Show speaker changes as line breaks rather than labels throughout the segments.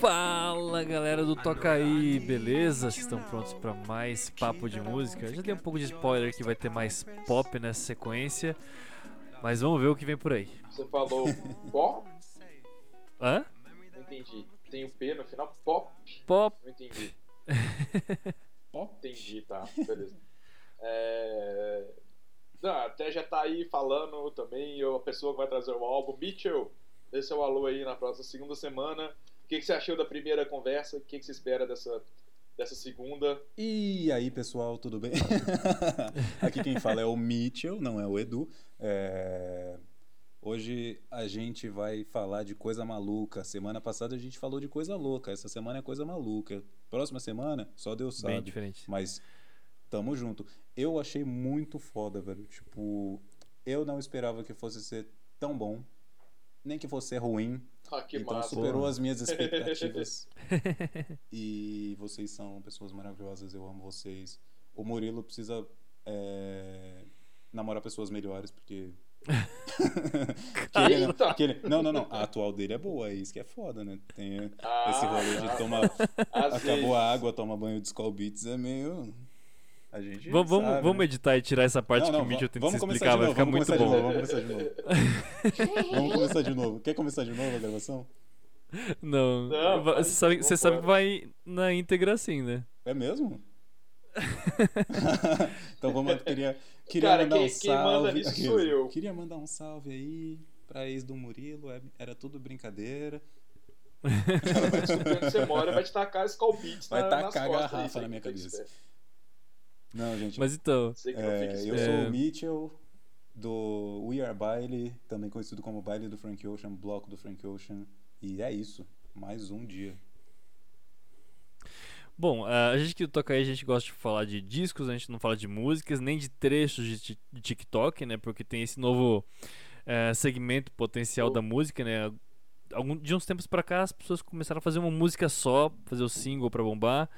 Fala galera do Toca aí, beleza? Vocês estão prontos para mais papo de música? Já dei um pouco de spoiler que vai ter mais pop nessa sequência, mas vamos ver o que vem por aí.
Você falou pop?
Hã?
Não entendi. Tem o P no final? Pop?
Pop.
Não entendi. pop? Entendi, tá. Beleza. É... Não, até já tá aí falando também a pessoa que vai trazer o álbum. Mitchell, dê seu alô aí na próxima segunda semana. O que, que você achou da primeira conversa? O que, que você espera dessa, dessa segunda?
E aí, pessoal, tudo bem? Aqui quem fala é o Mitchell, não é o Edu. É... Hoje a gente vai falar de coisa maluca. Semana passada a gente falou de coisa louca. Essa semana é coisa maluca. Próxima semana, só Deus sabe.
Bem diferente.
Mas tamo junto. Eu achei muito foda, velho. Tipo, eu não esperava que fosse ser tão bom. Nem que fosse ser ruim.
Ah, que
então
massa.
superou as minhas expectativas. e vocês são pessoas maravilhosas, eu amo vocês. O Murilo precisa é, namorar pessoas melhores, porque. que ele,
Eita!
que ele- não, não, não. A atual dele é boa, é isso que é foda, né? Tem
Ah,
esse rolê de tomar. Acabou
vezes.
a água, toma banho de Skull Beats, é meio. A gente.
Vamos, vamos,
sabe,
vamos
né?
editar e tirar essa parte
Não, não,
que o Mitchell
va-
tenta se explicar, vai ficar
vamos
muito bom.
novo, Vamos começar de novo. vamos começar de novo. Quer começar de novo a gravação?
Não,
Não,
va-
vai,
você sabe, você sabe que vai na íntegra assim, né?
É mesmo? então vamos lá, queria, queria
Cara,
mandar
quem-
um
quem
salve.
manda nisso sou eu.
Queria mandar um salve aí pra ex do Murilo, é- era tudo brincadeira.
Ela vai você mora vai te tacar Skull Beats
Vai
na,
tacar
nas
a
costas.
garrafa
aí,
na minha cabeça. Não, gente,
Mas então,
é, eu sou
É.
o Mitchell do We Are Baile, também conhecido como Baile do Frank Ocean, bloco do Frank Ocean. E é isso, mais um dia.
Bom, a gente que toca aí, a gente gosta de falar de discos, a gente não fala de músicas, nem de trechos de, ti- de TikTok, né? Porque tem esse novo eh, segmento potencial da música, né? Algum, de uns tempos pra cá, as pessoas começaram a fazer uma música só, fazer o single pra bombar.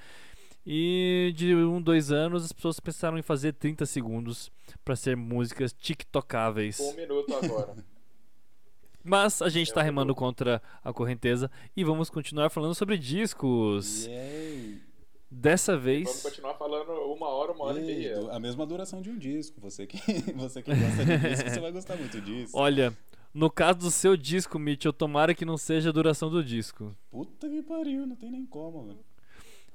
E de um, dois anos, as pessoas pensaram em fazer 30 segundos pra ser músicas tiktocáveis.
Um minuto agora.
Mas a gente
É
tá
um
remando contra a correnteza e vamos continuar falando sobre discos.
Yay!
Dessa
Vamos
vez.
continuar falando uma hora, uma hora e
E
meia.
a mesma duração de um disco. Você que, você que gosta de disco, você vai gostar muito disso.
Olha, no caso do seu disco, Mitchell, tomara que não seja a duração do disco.
Puta que pariu, não tem nem como, velho.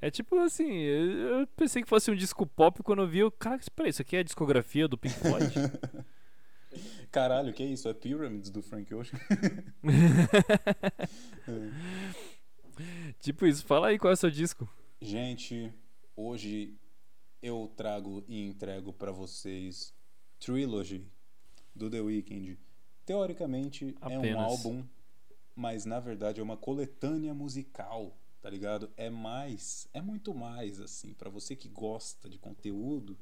É tipo assim, eu pensei que fosse um disco pop quando eu vi, eu, cara, espera, isso aqui é a discografia do Pink Floyd?
Caralho, que isso? É Pyramids do Frank Ocean?
tipo isso, fala aí qual é o seu disco.
Gente, hoje eu trago e entrego pra vocês Trilogy do The Weeknd. Teoricamente é um
Apenas.
álbum, mas na verdade é uma coletânea musical, tá ligado? É mais, é muito mais assim, Pra você que gosta de conteúdo,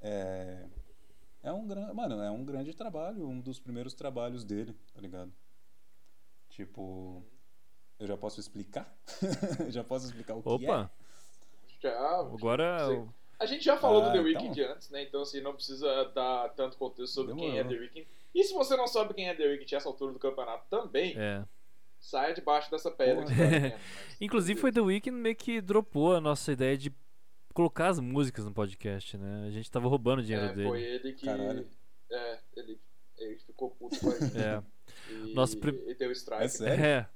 é é um grande, mano, é um grande trabalho, um dos primeiros trabalhos dele, tá ligado? Tipo, eu já posso explicar? já posso explicar o que é?
Opa,
Já,
agora.
Sim. A gente já falou
Ah,
do The
então.
Weeknd antes, né? Então, assim, não precisa dar tanto contexto sobre quem é
Demorou.
The Weeknd. E se você não sabe quem é The Weeknd a essa altura do campeonato também,
É.
saia debaixo dessa pedra que tá vendo, mas-
Inclusive foi The Weeknd meio que dropou a nossa ideia de colocar as músicas no podcast, né? A gente tava roubando o dinheiro
É,
dele.
foi ele que.
Caralho.
É, ele, ele ficou puto com a gente.
É.
E,
Nosso prim-
e deu strike.
É sério?
É.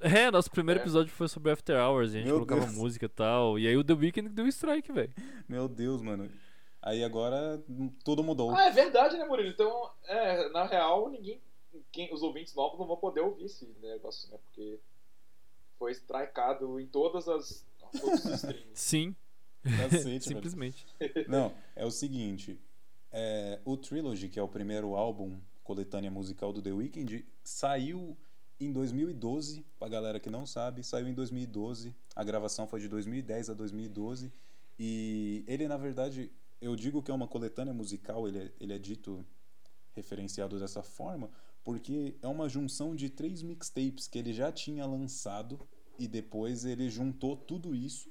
É, nosso primeiro
É.
episódio foi sobre After Hours, e a gente
Meu
colocava
Deus.
música e tal. E aí o The Weeknd deu strike, velho.
Meu Deus, mano. Aí agora tudo mudou.
Ah, é verdade, né, Murilo? Então, é, na real, ninguém. Quem, os ouvintes novos não vão poder ouvir esse negócio, né? Porque foi strikeado em todas as. Todos os streams.
Sim,
Cacete, velho.
simplesmente.
Não, é o seguinte. é, o Trilogy, que é o primeiro álbum coletânea musical do The Weeknd, saiu em 2012. Pra galera que não sabe, saiu em 2012. A gravação foi de 2010 a 2012. E ele, na verdade, eu digo que é uma coletânea musical, ele é, ele é dito referenciado dessa forma, porque é uma junção de três mixtapes que ele já tinha lançado e depois ele juntou tudo isso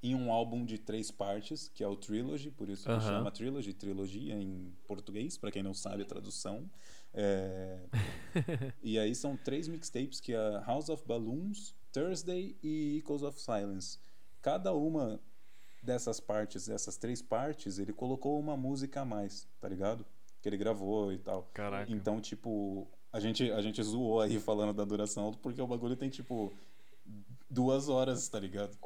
em um álbum de três partes, que é o Trilogy, por isso que
Aham.
chama Trilogy, trilogia em português, para quem não sabe a tradução. É, E aí são três mixtapes que é House of Balloons, Thursday e Echoes of Silence. Cada uma dessas partes, dessas três partes, ele colocou uma música a mais, tá ligado? Que ele gravou e tal.
Caraca.
Então, tipo, a gente, a gente zoou aí falando da duração, porque o bagulho tem, tipo, duas horas, tá ligado?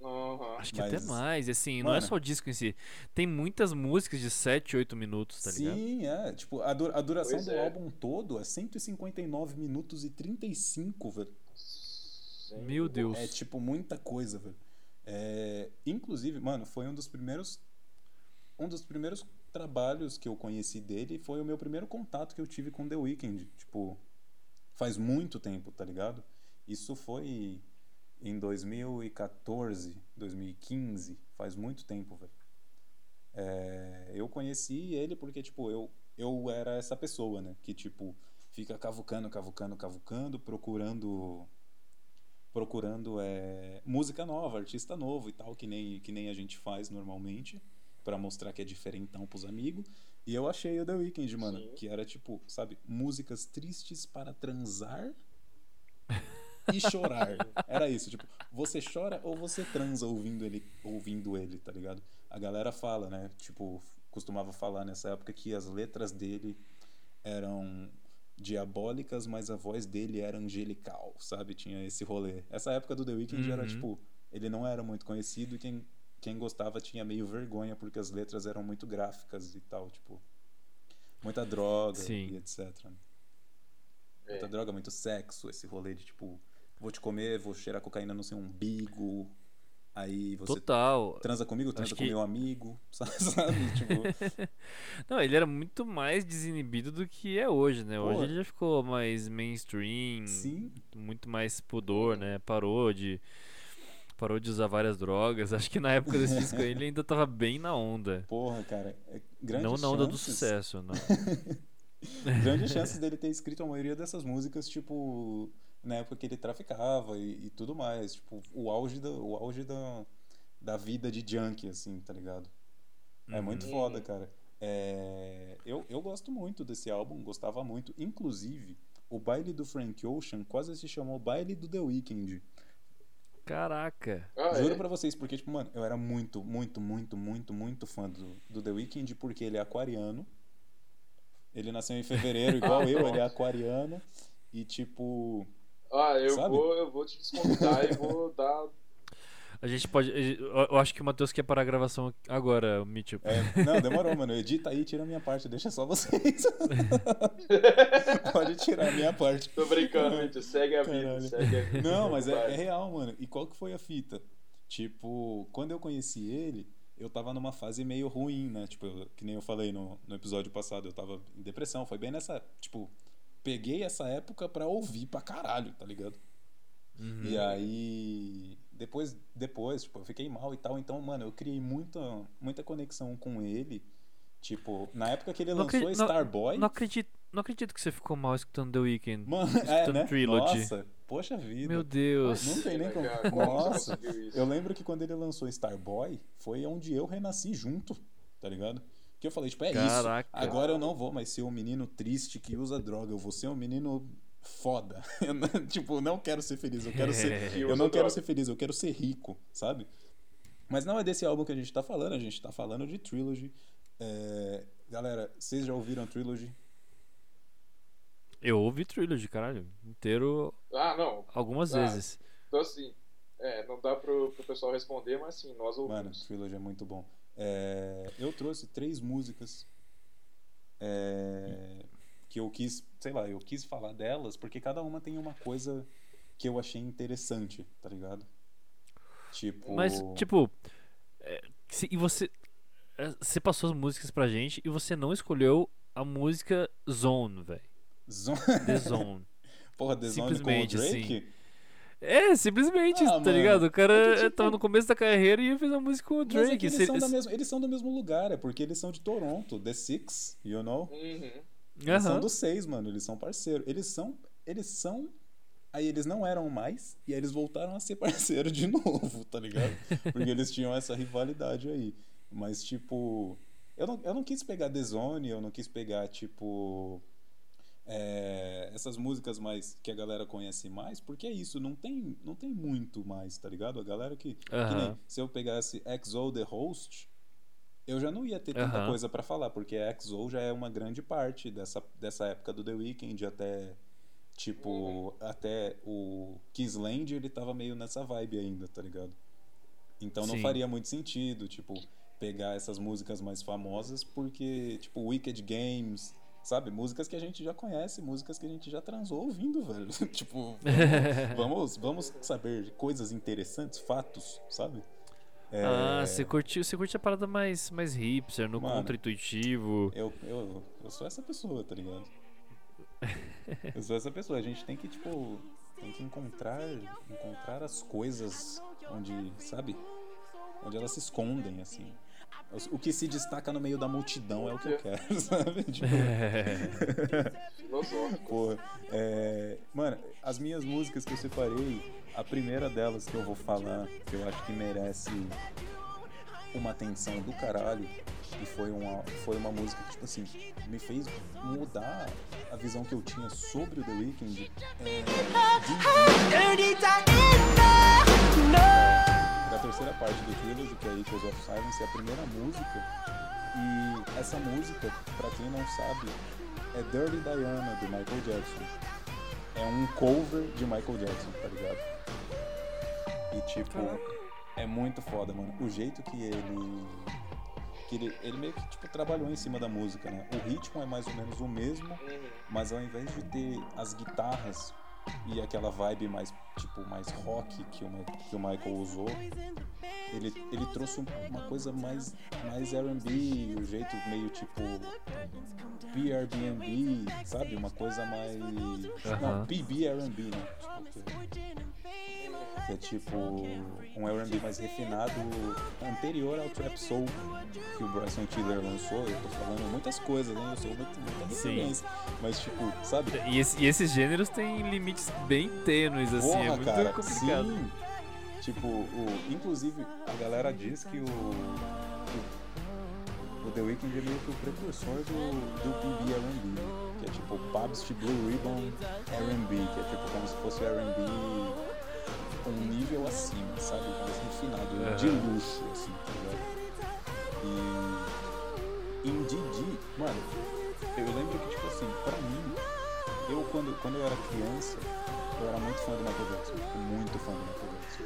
Uhum.
Acho que
Mas-
até mais, assim, não é
Mano.
só o disco em si. Tem muitas músicas de 7, 8 minutos, tá ligado?
Sim, é. Tipo, a, du- a duração
Pois
do
é.
álbum todo é 159 minutos e 35, velho.
Sim.
Meu Deus.
É, tipo, muita coisa, velho. É, inclusive, mano, foi um dos primeiros. Um dos primeiros trabalhos que eu conheci dele foi o meu primeiro contato que eu tive com The Weeknd. Tipo, faz muito tempo, tá ligado? Isso foi em 2014, 2015, faz muito tempo, velho. É, eu conheci ele porque, tipo, eu, eu era essa pessoa, né? Que, tipo, fica cavucando, cavucando, cavucando, procurando procurando é, música nova, artista novo e tal, que nem, que nem a gente faz normalmente, pra mostrar que é diferentão pros amigos. E eu achei o The Weeknd, mano,
Sim.
que era tipo, sabe, músicas tristes para transar e chorar. Era isso, tipo, você chora ou você transa ouvindo ele, ouvindo ele, tá ligado? A galera fala, né? Tipo, costumava falar nessa época que as letras dele eram diabólicas, mas a voz dele era angelical, sabe? Tinha esse rolê. Essa época do The Weeknd era
Uhum.
tipo, ele não era muito conhecido e quem quem gostava tinha meio vergonha porque as letras eram muito gráficas e tal, tipo, muita droga
Sim.
e etc.
É.
Muita droga, muito sexo, esse rolê de tipo, vou te comer, vou cheirar cocaína no seu umbigo. Aí você
Total.
transa comigo, transa
Acho
com
que-
meu amigo, sabe? Tipo,
Não, ele era muito mais desinibido do que é hoje, né? Hoje
Pô.
ele já ficou mais mainstream,
sim,
muito mais pudor, né? Parou de parou de usar várias drogas. Acho que na época desse disco ele ainda tava bem na onda.
porra, cara, é grandes
não na onda do
chances-
sucesso, não.
grandes chances dele ter escrito a maioria dessas músicas, tipo, na época que ele traficava e, e tudo mais. Tipo, o auge, da, o auge da, da vida de junkie, assim, tá ligado? É muito
Uhum.
foda, cara. É, eu, eu gosto muito desse álbum, gostava muito. Inclusive, o baile do Frank Ocean quase se chamou Baile do The Weeknd.
Caraca.
Ah,
Juro
é?
pra vocês, porque, tipo, mano, eu era muito, muito, muito, muito, muito fã do, do The Weeknd, porque ele é aquariano. Ele nasceu em fevereiro, igual eu, ele é aquariano. E, tipo,
Ah, eu
Sabe?
vou, eu vou te desconvidar e vou dar.
A gente pode. Eu acho que o Matheus quer parar a gravação agora, Mitchell.
é, não, demorou, mano. Edita aí, tira a minha parte, deixa só vocês. Pode tirar a minha parte.
Tô brincando, gente. Segue a vida, segue a vida.
Não, mas é, é real, mano. E qual que foi a fita? Tipo, quando eu conheci ele, eu tava numa fase meio ruim, né? Tipo, eu- que nem eu falei no, no episódio passado, eu tava em depressão. Foi bem nessa. Tipo, peguei essa época pra ouvir pra caralho, tá ligado?
Uhum.
E aí. Depois, depois, tipo, eu fiquei mal e tal. Então, mano, eu criei muita, muita conexão com ele. Tipo, na época que ele
Não
lançou
acredito- não-
Starboy.
Não acredito, não acredito que você ficou mal escutando The Weeknd.
Mano, é,
escutando
né?
Trilogy.
Nossa, poxa vida.
Meu Deus.
Não tem nem como.
Cara, como
Nossa, eu lembro que quando ele lançou Starboy, foi onde eu renasci junto, tá ligado? Que eu falei, tipo, é
Caraca.
isso. Agora eu não vou mais ser um menino triste que usa droga, eu vou ser um menino foda. Eu não- tipo, não quero ser feliz, eu quero ser. Eu não quero ser feliz, eu quero ser rico, sabe? Mas não é desse álbum que a gente tá falando, a gente tá falando de Trilogy. É, Galera, vocês já ouviram Trilogy?
Eu ouvi Trilogy, caralho, inteiro
Ah, não.
algumas
Ah,
vezes.
Então, assim, é, não dá pro, pro pessoal responder, mas sim, nós
Mano,
ouvimos.
Trilogy é muito bom. É, eu trouxe três músicas é, que eu quis, sei lá, eu quis falar delas porque cada uma tem uma coisa que eu achei interessante, tá ligado? Tipo.
Mas, tipo, é, se- e você. é, Você passou as músicas pra gente e você não escolheu a música Zone, velho.
Zon-
The Zone.
Porra, The Zone com o
Simplesmente,
Drake?
É, simplesmente,
Ah,
tá
mano,
ligado? O cara
é tipo-
tava no começo da carreira e fez a música com o
Mas
Drake.
é que eles,
Se-
são da mesma- eles são do mesmo lugar, é porque eles são de Toronto, The Six, you know?
Uhum.
Eles são dos seis, mano. Eles são parceiros. Eles são. Eles são. Aí eles não eram mais. E aí eles voltaram a ser parceiro de novo, tá ligado? Porque eles tinham essa rivalidade aí. Mas, tipo. Eu não, eu não quis pegar The Zone, eu não quis pegar, tipo. É, essas músicas mais que a galera conhece mais, porque é isso, não tem, não tem muito mais, tá ligado? A galera que, que nem, se eu pegasse XO The Host, eu já não ia ter tanta coisa para falar, porque a XO já é uma grande parte dessa, dessa época do The Weeknd até tipo, uhum. até o Kissland ele tava meio nessa vibe ainda, tá ligado? Então não Sim. faria muito sentido, tipo, pegar essas músicas mais famosas, porque, tipo, Wicked Games, Sabe? Músicas que a gente já conhece, músicas que a gente já transou ouvindo, velho. tipo, vamos, vamos saber coisas interessantes, fatos, sabe?
É... Ah, você curtiu, você curte a parada mais, mais hipster, no contra-intuitivo.
Eu, eu, eu sou essa pessoa, tá ligado? eu sou essa pessoa. A gente tem que, tipo, tem que encontrar, encontrar as coisas onde, sabe? Onde elas se escondem, assim. O que se destaca no meio da multidão é o que eu quero, sabe? Tipo... Porra. É... Mano, as minhas músicas que eu separei, a primeira delas que eu vou falar, que eu acho que merece uma atenção do caralho, e foi uma, foi uma música que, tipo assim, me fez mudar a visão que eu tinha sobre o The Weeknd. É... da terceira parte do Trilogy, que é Echoes of Silence, é a primeira música. E essa música, para quem não sabe, é Dirty Diana, do Michael Jackson. É um cover de Michael Jackson, tá ligado? E tipo, é muito foda, mano. O jeito que ele. Que ele, ele meio que tipo, trabalhou em cima da música, né? O ritmo é mais ou menos o mesmo, mas ao invés de ter as guitarras e aquela vibe mais tipo mais rock que o, que o Michael usou ele, ele trouxe uma coisa mais mais R&B o jeito meio tipo PRBNB sabe uma coisa mais uh -huh. não PB R&B né tipo, que é tipo um R&B mais refinado anterior ao Trap Soul que o Bryson Tiller lançou. Eu tô falando muitas coisas, né? Eu sou muito, muita referência. Mas tipo, sabe?
E, esse, e, esses gêneros têm limites bem tênues, assim, é Porra, é muito cara, complicado. Sim.
Tipo, o, inclusive a galera diz que o, o, o The Weeknd é meio que o precursor do, do PB R&B, que é tipo Pabst Blue Ribbon R&B, que é tipo como se fosse R&B um nível acima, sabe? Mais refinado, uhum. de luxo, assim, tá ligado? E em Didi, mano, eu lembro que, tipo assim, pra mim, eu quando, quando eu era criança, eu era muito fã do Michael Jackson, tipo, muito fã do Michael Jackson.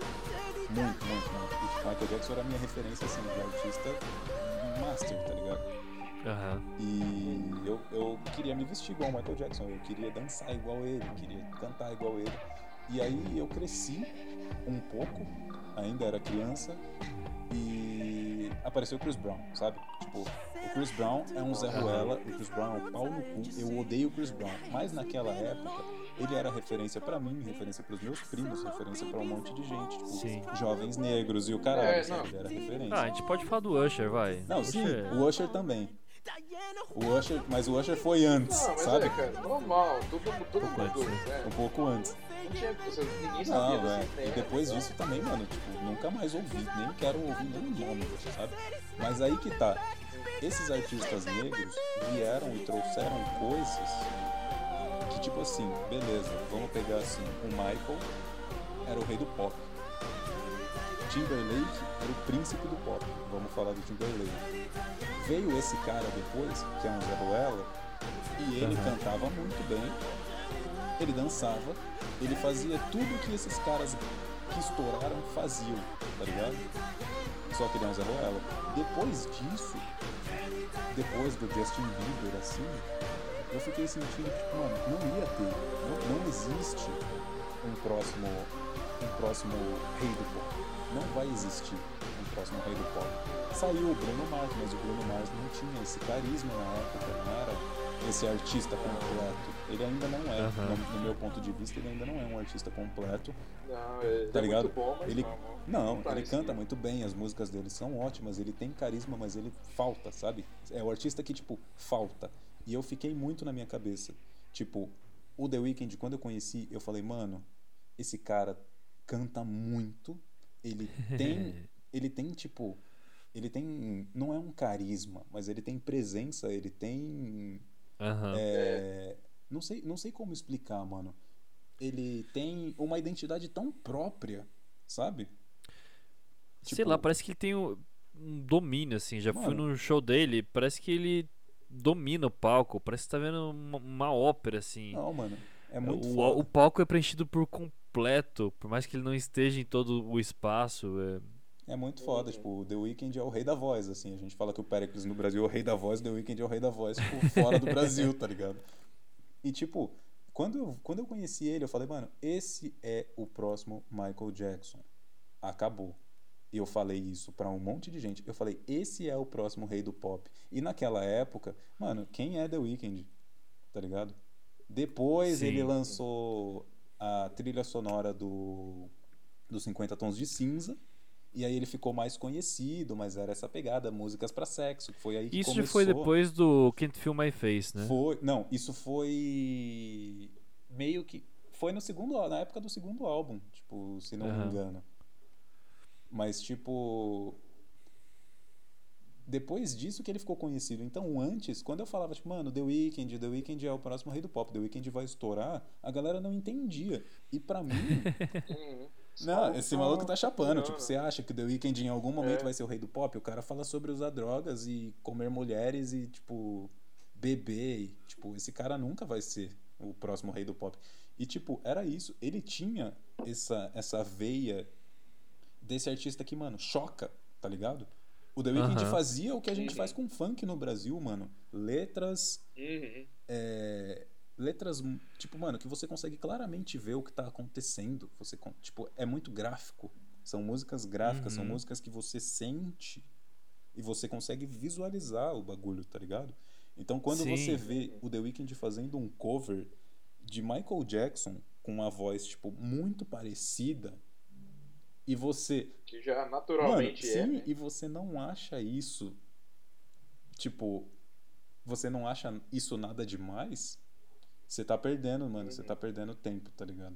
Muito, muito, muito. E tipo, Michael Jackson era a minha referência, assim, de artista master, tá ligado?
Uhum.
E eu, eu queria me vestir igual o Michael Jackson, eu queria dançar igual ele, queria cantar igual ele. E aí eu cresci um pouco, ainda era criança, e apareceu o Chris Brown, sabe? Tipo, o Chris Brown é um Zé Ruela, o Chris Brown é um pau no cu, eu odeio o Chris Brown. Mas naquela época, ele era referência para mim, referência para os meus primos, referência para um monte de gente, tipo, sim. jovens negros e o caralho, é, sabe? Ele era referência.
Ah, a gente pode falar do Usher, vai.
Não, sim, o Usher também. O Usher, mas o Usher foi antes, não, sabe? É,
cara, normal, todo, todo mundo.
É. Um pouco antes
tinha. Ninguém sabia não,
é. E depois disso também, mano, tipo, nunca mais ouvi, nem quero ouvir nenhum nome, sabe? Mas aí que tá. Esses artistas negros vieram e trouxeram coisas que, tipo assim, beleza, vamos pegar assim, o Michael era o rei do pop. Timberlake era o príncipe do pop. Vamos falar do Timberlake. Veio esse cara depois, que é um Zé Ruela, e ele uhum. cantava muito bem, ele dançava, ele fazia tudo que esses caras que estouraram faziam, tá ligado? Só que ele um Zé Ruela. Depois disso, depois do Justin Bieber, assim, eu fiquei sentindo que, tipo, mano, não ia ter, não, não existe um próximo, um próximo rei do pop. Não vai existir um próximo rei do pop. Saiu o Bruno Mars, mas o Bruno Mars não tinha esse carisma na época, não era esse artista completo. Ele ainda não é, uhum. no, no, meu ponto de vista, ele ainda não é um artista completo.
Não, ele tá é ligado? muito bom, mas
ele,
não,
não, ele canta muito bem, as músicas dele são ótimas, ele tem carisma, mas ele falta, sabe? É o artista que, tipo, falta. E eu fiquei muito na minha cabeça. Tipo, o The Weeknd, quando eu conheci, eu falei, mano, esse cara canta muito, ele tem, ele tem, tipo, ele tem, não é um carisma, mas ele tem presença, ele tem
Uhum.
É, Não sei, não sei como explicar, mano. Ele tem uma identidade tão própria, sabe?
Sei
Tipo-
lá, parece que ele tem um, um domínio, assim. Já fui
Mano.
no show dele, parece que ele domina o palco. Parece que tá vendo uma, uma ópera, assim.
Não, mano. É muito
o,
foda.
o palco é preenchido por completo, por mais que ele não esteja em todo o espaço. é-
É muito foda, tipo, o The Weeknd é o rei da voz, assim. A gente fala que o Pericles no Brasil é o rei da voz, o The Weeknd é o rei da voz, tipo, fora do Brasil, tá ligado? E, tipo, quando eu, quando eu conheci ele, eu falei, mano, esse é o próximo Michael Jackson. Acabou. E eu falei isso pra um monte de gente. Eu falei, esse é o próximo rei do pop. E naquela época, mano, quem é The Weeknd? Tá ligado? Depois
Sim.
ele lançou a trilha sonora do dos 50 Tons de Cinza. E aí ele ficou mais conhecido, mas era essa pegada, músicas pra sexo. que Foi aí que
Isso
começou.
foi depois do Can't Feel My Face, né?
Foi, não, isso foi meio que foi no segundo, na época do segundo álbum, tipo, se não me
Aham.
engano. Mas tipo depois disso que ele ficou conhecido. Então, antes, quando eu falava, tipo, mano, The Weeknd, The Weeknd é o próximo rei do pop, The Weeknd vai estourar, a galera não entendia. E pra mim,
Uhum.
Não,
Só-
esse maluco tá chapando.
furando.
Tipo, você acha que The Weeknd em algum momento
É.
vai ser o rei do pop? O cara fala sobre usar drogas e comer mulheres e, tipo, beber. E, tipo, esse cara nunca vai ser o próximo rei do pop. E, tipo, era isso. Ele tinha essa, essa veia desse artista que, mano, choca, tá ligado? O The Weeknd fazia o que a gente
Uhum.
faz com funk no Brasil, mano. Letras
Uhum.
é, letras, tipo, mano, que você consegue claramente ver o que tá acontecendo. Você, tipo, é muito gráfico. São músicas gráficas, são
Uhum.
músicas que você sente e você consegue visualizar o bagulho, tá ligado? Então, quando
Sim.
você vê o The Weeknd fazendo um cover de Michael Jackson com uma voz, tipo, muito parecida, e você
Que já
Mano,
naturalmente é.
sim,
né?
e você não acha isso. Tipo, você não acha isso nada demais? Você tá perdendo, mano. Você
Uhum.
tá perdendo tempo, tá ligado?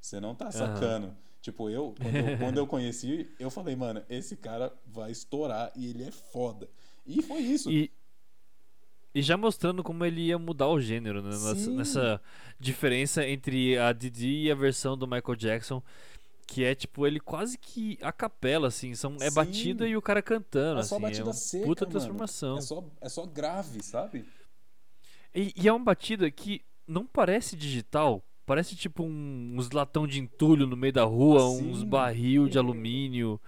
Você não tá sacando. Tipo, eu quando, eu, quando eu conheci, eu falei, mano, esse cara vai estourar e ele é foda. E foi isso.
E, e já mostrando como ele ia mudar o gênero, né? Nessa, nessa diferença entre a Didi e a versão do Michael Jackson, que é tipo, ele quase que a capela, assim, são, é
Sim.
batida e o cara cantando,
É só
assim,
batida
é uma
seca,
puta
mano.
transformação.
É só, é só grave, sabe?
E, e é uma batida que não parece digital, parece tipo um- uns latão de entulho no meio da rua, uns
Sim.
barril de alumínio.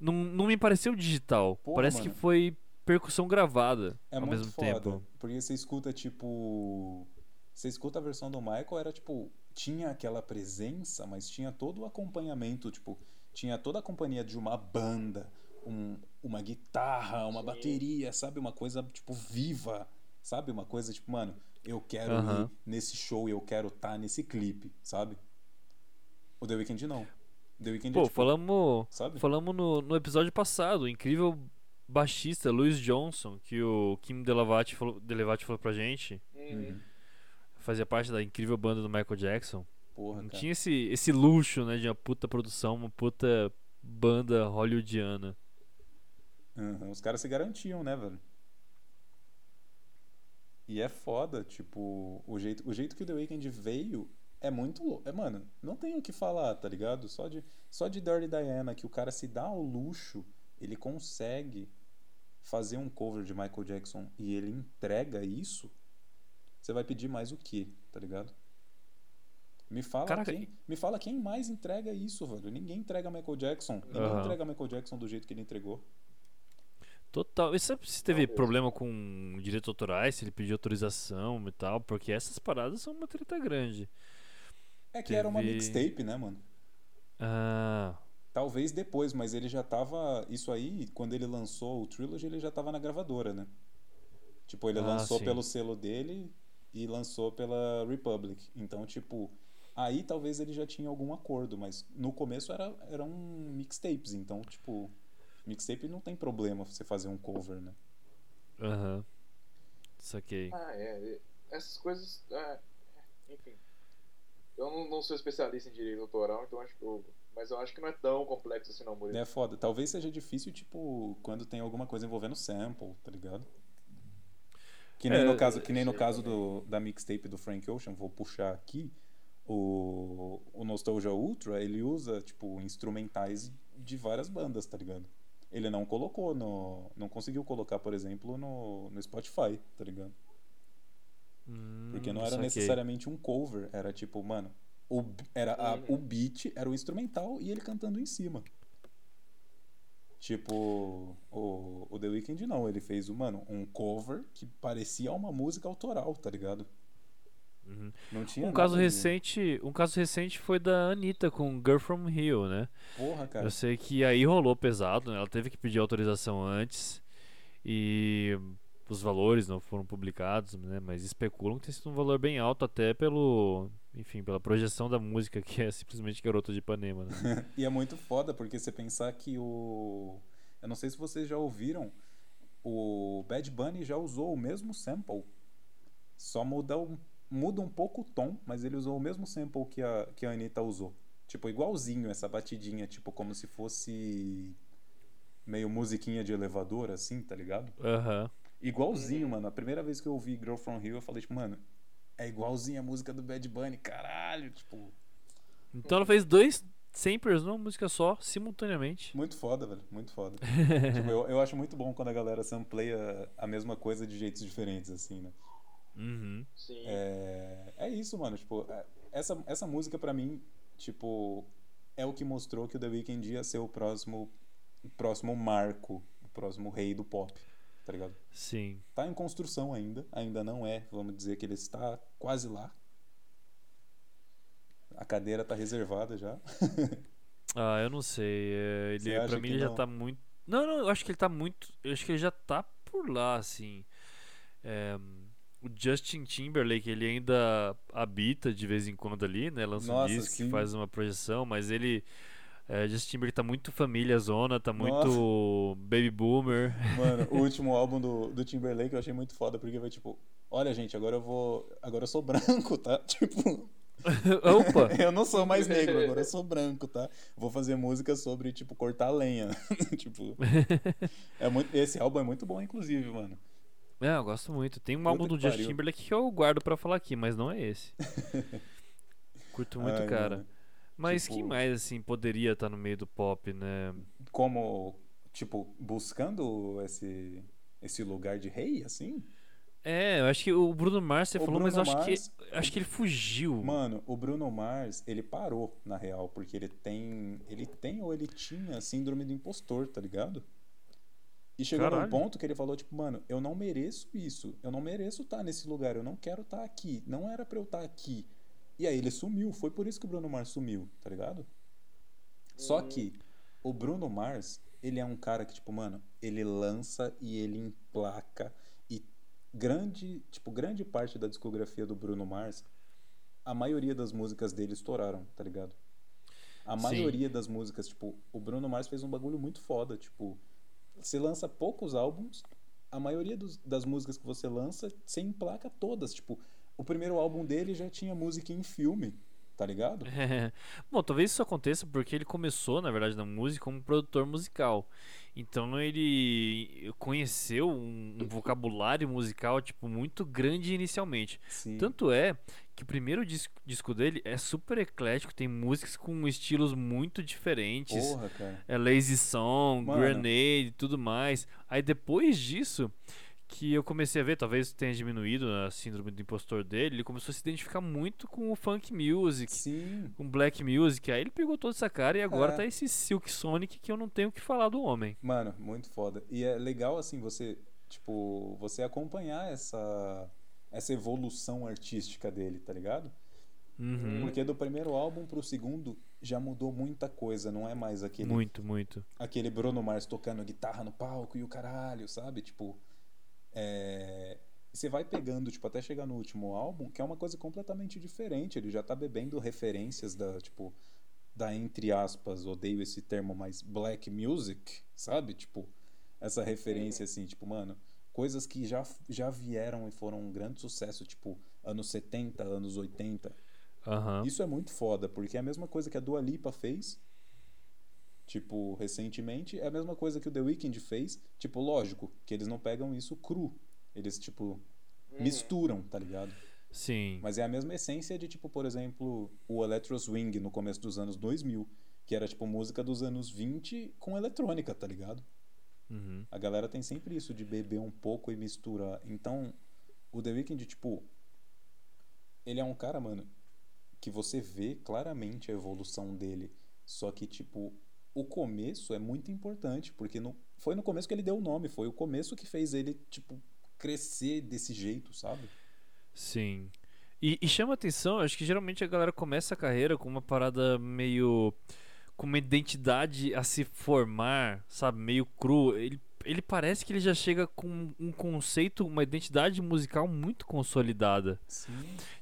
Não, não me pareceu digital,
Porra,
parece
mano.
que foi percussão gravada
É
ao
muito
mesmo
foda.
tempo.
Porque você escuta, tipo. Você escuta a versão do Michael, era tipo. Tinha aquela presença, mas tinha todo o acompanhamento, tipo. Tinha toda a companhia de uma banda, um- uma guitarra, uma
Sim.
bateria, sabe? Uma coisa, tipo, viva. Sabe? Uma coisa, tipo, mano, eu quero ir nesse show, eu quero estar nesse clipe, sabe? O The Weeknd não. The Weeknd
Pô,
é, tipo,
falamos,
sabe?
falamos no, no episódio passado, o incrível baixista Louis Johnson, que o Kim Delavate falou, Delavate falou pra gente,
Uhum.
Uhum.
fazia parte da incrível banda do Michael Jackson.
Porra,
Não
cara.
tinha esse, esse luxo, né, de uma puta produção, uma puta banda hollywoodiana.
Uhum, Os caras se garantiam, né, velho? E é foda, tipo, o jeito, o jeito que o The Weeknd veio é muito louco. É, mano, não tem o que falar, tá ligado? Só de, só de Dirty Diana, que o cara se dá ao luxo, ele consegue fazer um cover de Michael Jackson e ele entrega isso, você vai pedir mais o quê, tá ligado? Me fala,
Caraca,
quem, me fala quem mais entrega isso, velho. Ninguém entrega Michael Jackson. Ninguém entrega Michael Jackson do jeito que ele entregou.
Total. E sabe se teve problema com direitos autorais, se ele pediu autorização e tal? Porque essas paradas são uma treta grande.
É que era uma
Teve-
mixtape, né, mano?
Ah,
Talvez depois, mas ele já tava. Isso aí, quando ele lançou o Trilogy, ele já tava na gravadora, né? Tipo, ele
Ah,
lançou
sim.
pelo selo dele e lançou pela Republic. Então, tipo, aí talvez ele já tinha algum acordo, mas no começo era, eram mixtapes, então, tipo, mixtape não tem problema você fazer um cover, né?
aham. Saquei.
Ah, é. e- Essas coisas. é, enfim. Eu não, não sou especialista em direito autoral, então acho que eu. Mas eu acho que não é tão complexo assim, não, Murilo.
É foda. Talvez seja difícil, tipo, quando tem alguma coisa envolvendo sample, tá ligado? Que nem
É,
no caso, que nem no caso do, da mixtape do Frank Ocean, vou puxar aqui. O, o Nostalgia Ultra, ele usa, tipo, instrumentais de várias bandas, tá ligado? Ele não colocou no. Não conseguiu colocar, por exemplo, no, no Spotify, tá ligado? Porque não
Hum,
era
saquei.
necessariamente um cover, era tipo, mano, o, era a- o beat era o instrumental e ele cantando em cima. Tipo, o, o The Weeknd não, ele fez, mano, um cover que parecia uma música autoral, tá ligado?
Uhum.
Não tinha
Um caso
nada de-
recente, um caso recente foi da Anitta com Girl From Hill, né?
Porra, cara.
Eu sei que aí rolou pesado, né? Ela teve que pedir autorização antes e os valores não foram publicados, né? Mas especulam que tem sido um valor bem alto até pelo, enfim, pela projeção da música que é simplesmente Garota de Ipanema, né?
E é muito foda porque você pensar que o. Eu não sei se vocês já ouviram, o Bad Bunny já usou o mesmo sample. Só muda um, muda um pouco o tom, mas ele usou o mesmo sample que a, que a Anitta usou. Tipo, igualzinho essa batidinha, tipo, como se fosse meio musiquinha de elevador, assim, tá ligado?
Aham.
Igualzinho,
Uhum.
mano. A primeira vez que eu ouvi Girl From Hill, eu falei, tipo, mano, é igualzinho a música do Bad Bunny, caralho, tipo.
Então ela fez dois samplers numa música só, simultaneamente.
Muito foda, velho. Muito foda. tipo, eu, eu acho muito bom quando a galera sampleia a mesma coisa de jeitos diferentes, assim, né?
Uhum.
Sim.
É, é isso, mano. Tipo, é- essa, essa música pra mim, tipo, é o que mostrou que o The Weeknd ia ser o próximo, o próximo marco, o próximo rei do pop, tá ligado?
Sim.
Tá em construção ainda, ainda não é, vamos dizer que ele está quase lá. A cadeira tá reservada já.
Ah, eu não sei. é,
Você
ele, pra mim
que
ele já tá muito. Não, não, eu acho que ele tá muito. Eu acho que ele já tá por lá, assim. É, o Justin Timberlake, ele ainda habita de vez em quando ali, né? Lança um
Nossa,
disco
sim.
que faz uma projeção, mas ele. É, Justin Timberlake tá muito família zona, tá muito
Nossa.
baby boomer.
Mano, o último álbum do, do Timberlake eu achei muito foda, porque vai tipo, olha gente, agora eu vou. Agora eu sou branco, tá? Tipo,
Opa!
eu não sou mais negro, agora eu sou branco, tá? Vou fazer música sobre, tipo, cortar lenha. tipo. É muito, esse álbum é muito bom, inclusive, mano.
É, eu gosto muito. Tem um
Puta
álbum do
que
Justin. Timberlake que eu guardo pra falar aqui, mas não é esse. Curto muito,
Ai,
cara.
mano.
Mas
Tipo-
quem mais, assim, poderia estar no meio do pop, né?
Como, tipo, buscando esse, esse lugar de rei, assim?
É, eu acho que o Bruno Mars você
O
falou, mas eu
Bruno
acho
Mars-
que acho que ele fugiu.
Mano, o Bruno Mars, ele parou, na real, porque ele tem. Ele tem ou ele tinha síndrome do impostor, tá ligado? E chegou num
Caralho.
ponto que ele falou, tipo, mano, eu não mereço isso. Eu não mereço estar nesse lugar. Eu não quero estar aqui. Não era pra eu estar aqui. E aí ele sumiu. Foi por isso que o Bruno Mars sumiu, tá ligado? Só
Hum.
que o Bruno Mars, ele é um cara que, tipo, mano, ele lança e ele emplaca. E grande, tipo, grande parte da discografia do Bruno Mars, a maioria das músicas dele estouraram, tá ligado? A
Sim.
maioria das músicas, tipo, o Bruno Mars fez um bagulho muito foda, tipo, você lança poucos álbuns, a maioria dos- das músicas que você lança, você emplaca todas, tipo, o primeiro álbum dele já tinha música em filme, tá ligado?
Bom, talvez isso aconteça porque ele começou, na verdade, na música como produtor musical. Então ele conheceu um, um vocabulário musical tipo muito grande inicialmente.
Sim.
Tanto é que o primeiro disco, disco dele é super eclético, tem músicas com estilos muito diferentes.
Porra, cara.
É Lazy Song,
Mano.
Grenade e tudo mais. Aí depois disso, que eu comecei a ver, talvez tenha diminuído a síndrome do impostor dele, ele começou a se identificar muito com o funk music,
Sim.
com black music. Aí ele pegou toda essa cara e agora
É.
tá esse Silk Sonic que eu não tenho o que falar do homem.
Mano, muito foda. E é legal, assim, você, tipo, você acompanhar essa, essa evolução artística dele, tá ligado?
Uhum.
Porque do primeiro álbum pro segundo já mudou muita coisa, não é mais aquele,
Muito, muito.
aquele Bruno Mars tocando guitarra no palco e o caralho, sabe? Tipo, é... você vai pegando, tipo, até chegar no último álbum, que é uma coisa completamente diferente. Ele já tá bebendo referências da, tipo, da entre aspas, odeio esse termo, mas black music, sabe? Tipo, essa referência assim, tipo, mano, coisas que já, já vieram e foram um grande sucesso, tipo, anos 70, anos 80.
Aham.
Isso é muito foda, porque é a mesma coisa que a Dua Lipa fez, tipo, recentemente, é a mesma coisa que o The Weeknd fez, tipo, lógico, que eles não pegam isso cru. Eles, tipo,
Uhum.
misturam, tá ligado?
Sim.
Mas é a mesma essência de, tipo, por exemplo, o Electro Swing no começo dos anos 2000, que era, tipo, música dos anos 20 com eletrônica, tá ligado?
Uhum.
A galera tem sempre isso de beber um pouco e misturar. Então, o The Weeknd, tipo, ele é um cara, mano, que você vê claramente a evolução dele. Só que, tipo, o começo é muito importante, porque no, foi no começo que ele deu o nome, foi o começo que fez ele, tipo, crescer desse jeito, sabe?
Sim. E, e chama atenção, acho que geralmente a galera começa a carreira com uma parada meio. com uma identidade a se formar, sabe? Meio cru. Ele, ele parece que ele já chega com um conceito, uma identidade musical muito consolidada.
Sim.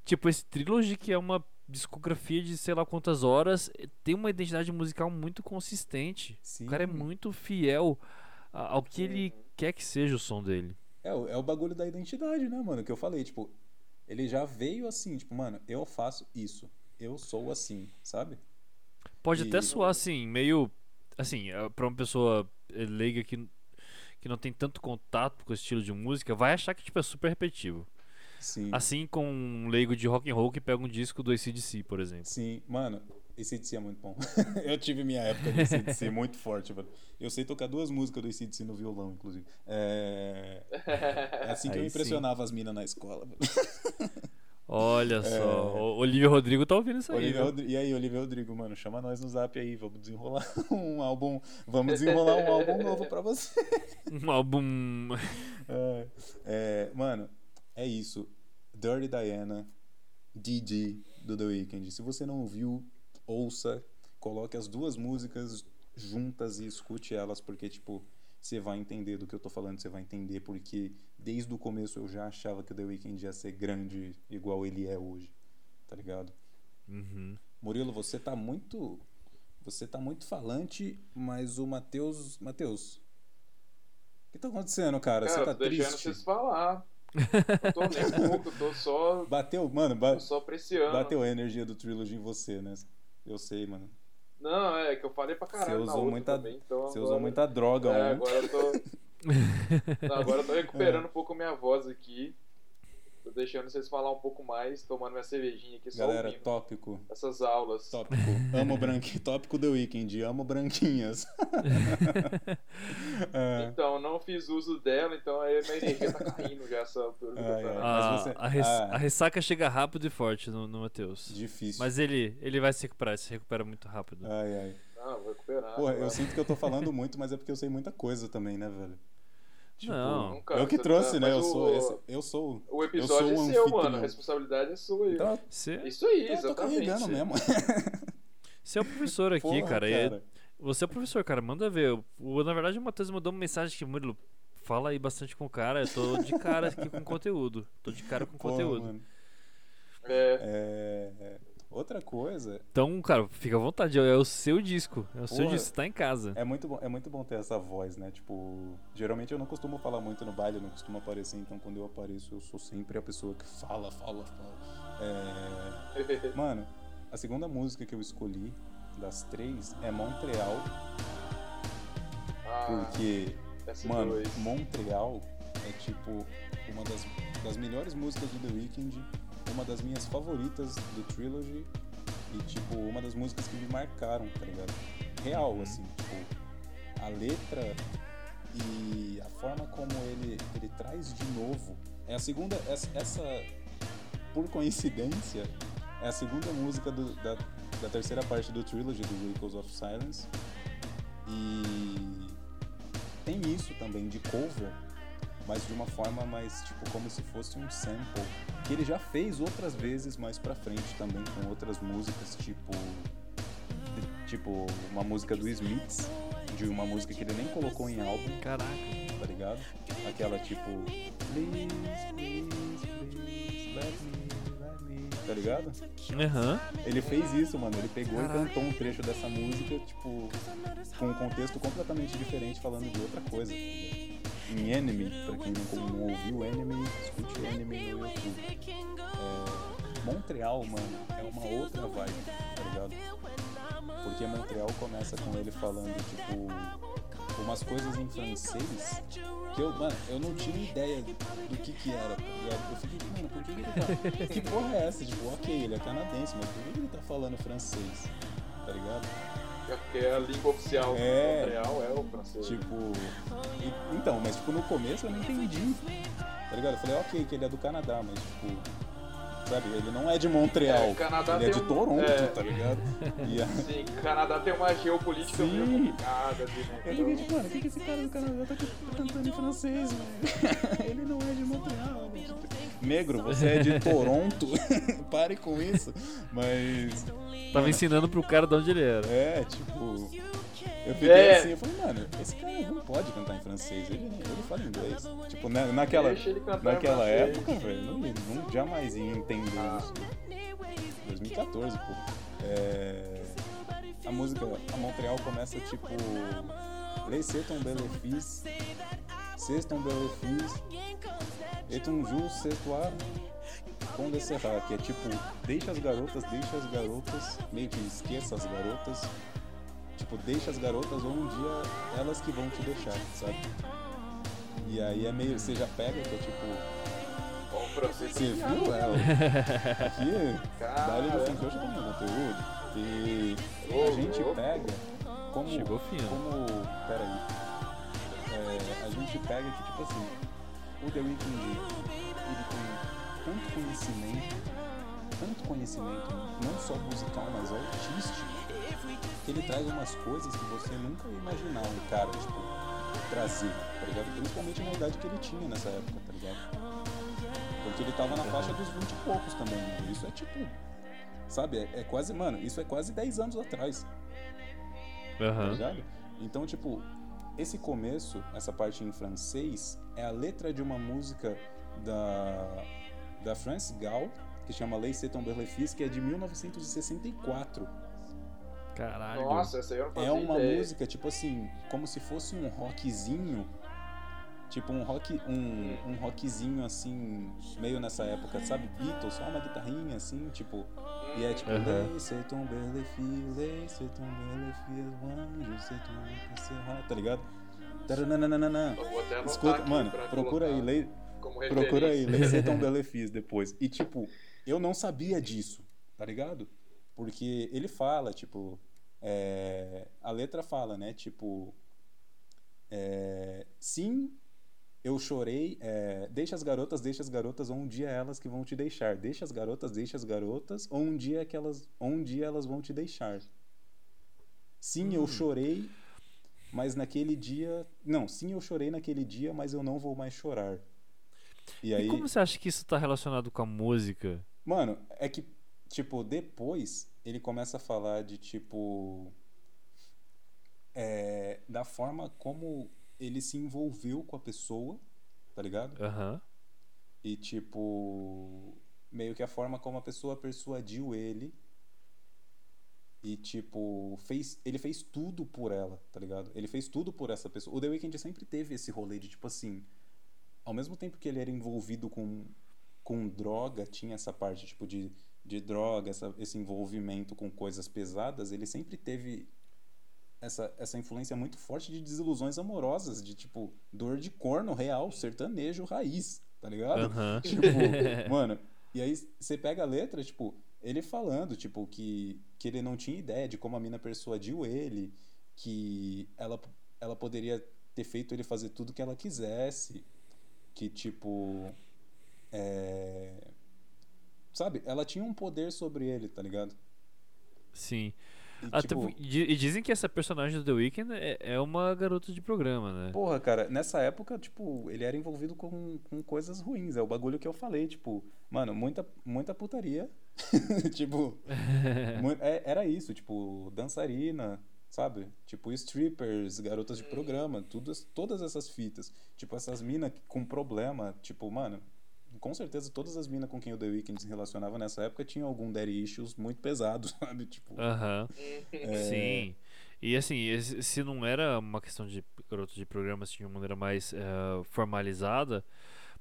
Tipo, esse Trilogy, que é uma discografia de sei lá quantas horas, eh, tem uma identidade musical muito consistente.
Sim.
O cara é muito fiel ao que ele quer que seja o som dele.
É, o- é o bagulho da identidade, né, mano? Que eu falei, tipo, ele já veio assim, tipo, mano, eu faço isso. Eu sou assim, sabe?
Pode
E-
até soar assim, meio. Assim, eh, pra uma pessoa eh, leiga que, que não tem tanto contato com esse estilo de música, vai achar que tipo, é super repetitivo.
Sim.
Assim com um leigo de rock and roll que pega um disco do ACDC, por exemplo.
Sim, mano, esse DC é muito bom. eu tive minha época do ACDC muito forte, velho. Eu sei tocar duas músicas do ACDC no violão, inclusive. É, é assim que eu
Aí sim.
impressionava as minas na escola.
Olha só, o Olivia Rodrigo tá ouvindo isso aí.
Rodri- E aí, Olivia Rodrigo, mano, chama nós no zap aí, vamos desenrolar um álbum. Vamos desenrolar um álbum novo pra você.
Um álbum.
É, é, mano, é isso. Dirty Diana, DD do The Weeknd. Se você não ouviu, ouça, coloque as duas músicas juntas e escute elas, porque, tipo, você vai entender do que eu tô falando, você vai entender porque desde o começo eu já achava que o The Weeknd ia ser grande igual ele é hoje, tá ligado?
Uhum.
Murilo, você tá muito. Você tá muito falante, mas o Matheus. Matheus. O que tá acontecendo, cara?
Cara,
você
eu
tá
tô deixando
triste?
vocês falar. Não tô nem pouco, tô só,
Bateu, mano, ba-
tô só apreciando.
bateu a energia do Trilogy em você, né? Eu sei, mano.
Não, é que eu falei pra caralho
Você usou muita-
também, então
Você
agora,
usou muita droga
é, agora eu tô... Não, agora eu tô recuperando um pouco minha voz aqui. Tô deixando vocês falar um pouco mais, tomando minha cervejinha aqui, só
Galera,
ouvindo
tópico.
essas aulas.
Tópico. Amo branquinho. Tópico do Weekend. Amo branquinhas. É.
Então, não fiz uso dela, então aí minha energia tá caindo já essa altura do
Ai, ai.
campeonato.
A,
Mas você-
a, res-
ah.
a ressaca chega rápido e forte no, no Matheus.
Difícil.
Mas ele, ele vai se recuperar, se recupera muito rápido.
Ai, ai.
Não, vou recuperar.
Porra, eu sinto que eu tô falando muito, mas é porque eu sei muita coisa também, né, velho? Tipo,
Não.
Nunca,
eu que trouxe, né? Eu
o-
sou, esse- eu sou.
O episódio
eu sou
é seu, mano. A responsabilidade é sua.
Então,
Você,
Isso aí,
eu tô
exatamente.
carregando mesmo.
você é o professor aqui,
Porra,
cara. e
cara.
Você é o professor, cara. Manda ver. O, na verdade, o Matheus mandou uma mensagem que, Murilo, fala aí bastante com o cara. Eu tô de cara aqui com conteúdo. Tô de cara com
Porra,
conteúdo.
mano.
É,
É, é, Outra coisa,
Então, cara, fica à vontade. É o seu disco. É o seu
Porra.
disco. Você tá em casa.
é muito, bom, é muito bom ter essa voz, né? Tipo, geralmente eu não costumo falar muito no baile, eu não costumo aparecer, então quando eu apareço eu sou sempre a pessoa que fala, fala, fala. É, Mano, a segunda música que eu escolhi das três é Montreal,
ah,
porque Mano,
dois.
Montreal é tipo uma das, das melhores músicas do The Weeknd, uma das minhas favoritas do Trilogy e tipo uma das músicas que me marcaram, tá ligado? Real,
Uhum.
assim, tipo a letra e a forma como ele, ele traz de novo. É a segunda, essa, essa, por coincidência, é a segunda música do- da, da terceira parte do Trilogy, do Vehicles of Silence. E tem isso também de cover, mas de uma forma mais tipo como se fosse um sample que ele já fez outras vezes mais pra frente também com outras músicas tipo tipo uma música do Smiths de uma música que ele nem colocou em álbum
Caraca.
tá ligado aquela tipo please please please let me tá ligado
Aham.
ele fez isso mano ele pegou
Caraca.
e cantou um trecho dessa música tipo com um contexto completamente diferente falando de outra coisa tá? Em Enemy, pra quem não, ouviu Enemy, escute Enemy no YouTube. É, Montreal, mano, é uma outra vibe, tá ligado? Porque Montreal começa com ele falando, tipo, umas coisas em francês Que eu, mano, eu não tinha ideia do que que era? Eu fiquei, mano, por que ele tá... que porra é essa? Tipo, ok, ele é canadense, mas por que ele tá falando francês? Tá ligado?
É porque a língua oficial do
É.
Montreal é o francês.
Tipo. então, mas tipo, no começo eu não entendi. Tá ligado? Eu falei, ok, que ele é do Canadá, mas tipo. Sabe, ele não é de Montreal.
É, Canadá
ele é de
um-
Toronto,
é.
tá ligado? E a-
Sim, o Canadá tem uma geopolítica
Sim.
meio complicada ali, né?
eu fiquei tipo, mano, o que, que esse cara do Canadá tá cantando em francês, velho? ele não é de Montreal. velho. Negro, você é de Toronto? Pare com isso. Mas.
Tava
mano,
ensinando pro cara de onde ele era.
É, tipo. Eu fiquei
É.
assim, eu falei, mano, esse cara não pode cantar em francês, ele, ele fala inglês. Tipo, na, naquela,
em
naquela
francês.
época, velho, não, não jamais ia entender isso. 2014, pô. É, a música, a Montreal começa tipo. Les c'est ton bel fils, c'est ton bel fils, et un jour c'est toi com de serrar, que é tipo, deixa as garotas, deixa as garotas, meio que esqueça as garotas. Tipo, deixa as garotas ou um dia elas que vão te deixar, sabe? E aí é meio, você já pega que é tipo,
Bom, o francês
você viu? É, o- aqui,
Cara,
Dali no Funk hoje tem conteúdo. E a gente pega como.
Chegou fino.
Como. Peraí. É, a gente pega que, tipo assim, o The Weeknd ele tem tanto conhecimento, tanto conhecimento, não só musical, mas artístico, que ele traz umas coisas que você nunca ia imaginar um cara, tipo, trazer, tá ligado? Principalmente na idade que ele tinha nessa época, tá ligado? Porque ele tava na faixa dos 20 e poucos também. né? Isso é tipo. Sabe? É, é quase. Mano, isso é quase 10 anos atrás. Tá
Aham.
ligado? Então, tipo, esse começo, essa parte em francês, é a letra de uma música da. Da France Gall, que chama Les C'est Tomber Fils, que é de 1964.
Caralho.
Nossa, essa aí eu não
É uma
ideia.
música, tipo assim, como se fosse um rockzinho. Tipo um rock, um, um rockzinho assim, meio nessa época, sabe? Beatles, só uma guitarrinha assim, tipo. E é tipo,
Aham.
Laissez tomber les filles, laissez tomber les filles, ange, c'est tomber serra, tá ligado? Tarananana. Escuta, mano, procura aí, lei, Procura aí,
referência.
Laissez tomber filles depois. E tipo, eu não sabia disso, tá ligado? Porque ele fala, tipo, é, a letra fala, né? Tipo, é, sim, eu chorei. é, deixa as garotas, deixa as garotas, ou um dia elas que vão te deixar. Deixa as garotas, deixa as garotas, ou um dia que elas, ou um dia elas vão te deixar. Sim, eu
Hum.
chorei, mas naquele dia, não, sim, eu chorei naquele dia, mas eu não vou mais chorar. E aí,
E como você acha que isso tá relacionado com a música?
Mano, é que, tipo, depois ele começa a falar de, tipo. é, da forma como ele se envolveu com a pessoa, tá ligado?
Aham.
E, tipo. Meio que a forma como a pessoa persuadiu ele. E, tipo, fez, ele fez tudo por ela, tá ligado? Ele fez tudo por essa pessoa. O The Weeknd sempre teve esse rolê de, tipo assim. Ao mesmo tempo que ele era envolvido com, com droga, tinha essa parte, tipo, de, de droga, essa, esse envolvimento com coisas pesadas, ele sempre teve essa, essa influência muito forte de desilusões amorosas, de, tipo, dor de corno real, sertanejo raiz, tá ligado?
Aham.
Tipo, mano, e aí você pega a letra, tipo, ele falando, tipo, que, que ele não tinha ideia de como a mina persuadiu ele, que ela, ela poderia ter feito ele fazer tudo que ela quisesse, que, tipo, é... Sabe, ela tinha um poder sobre ele, tá ligado?
Sim.
E,
Até
tipo,
e dizem que essa personagem do The Weeknd é, é uma garota de programa, né?
Porra, cara, nessa época, tipo, ele era envolvido com, com coisas ruins. É o bagulho que eu falei, tipo, mano, muita, muita putaria. tipo, é- era isso, tipo, dançarina, sabe? Tipo, strippers, garotas de programa, tudo, todas essas fitas. Tipo, essas minas com problema, tipo, mano, com certeza todas as minas com quem o The Weeknd se relacionava nessa época tinham algum daddy issues muito pesado, sabe? Tipo,
Aham.
é,
Sim. E assim, se não era uma questão de garoto de programa assim, de uma maneira mais eh, formalizada,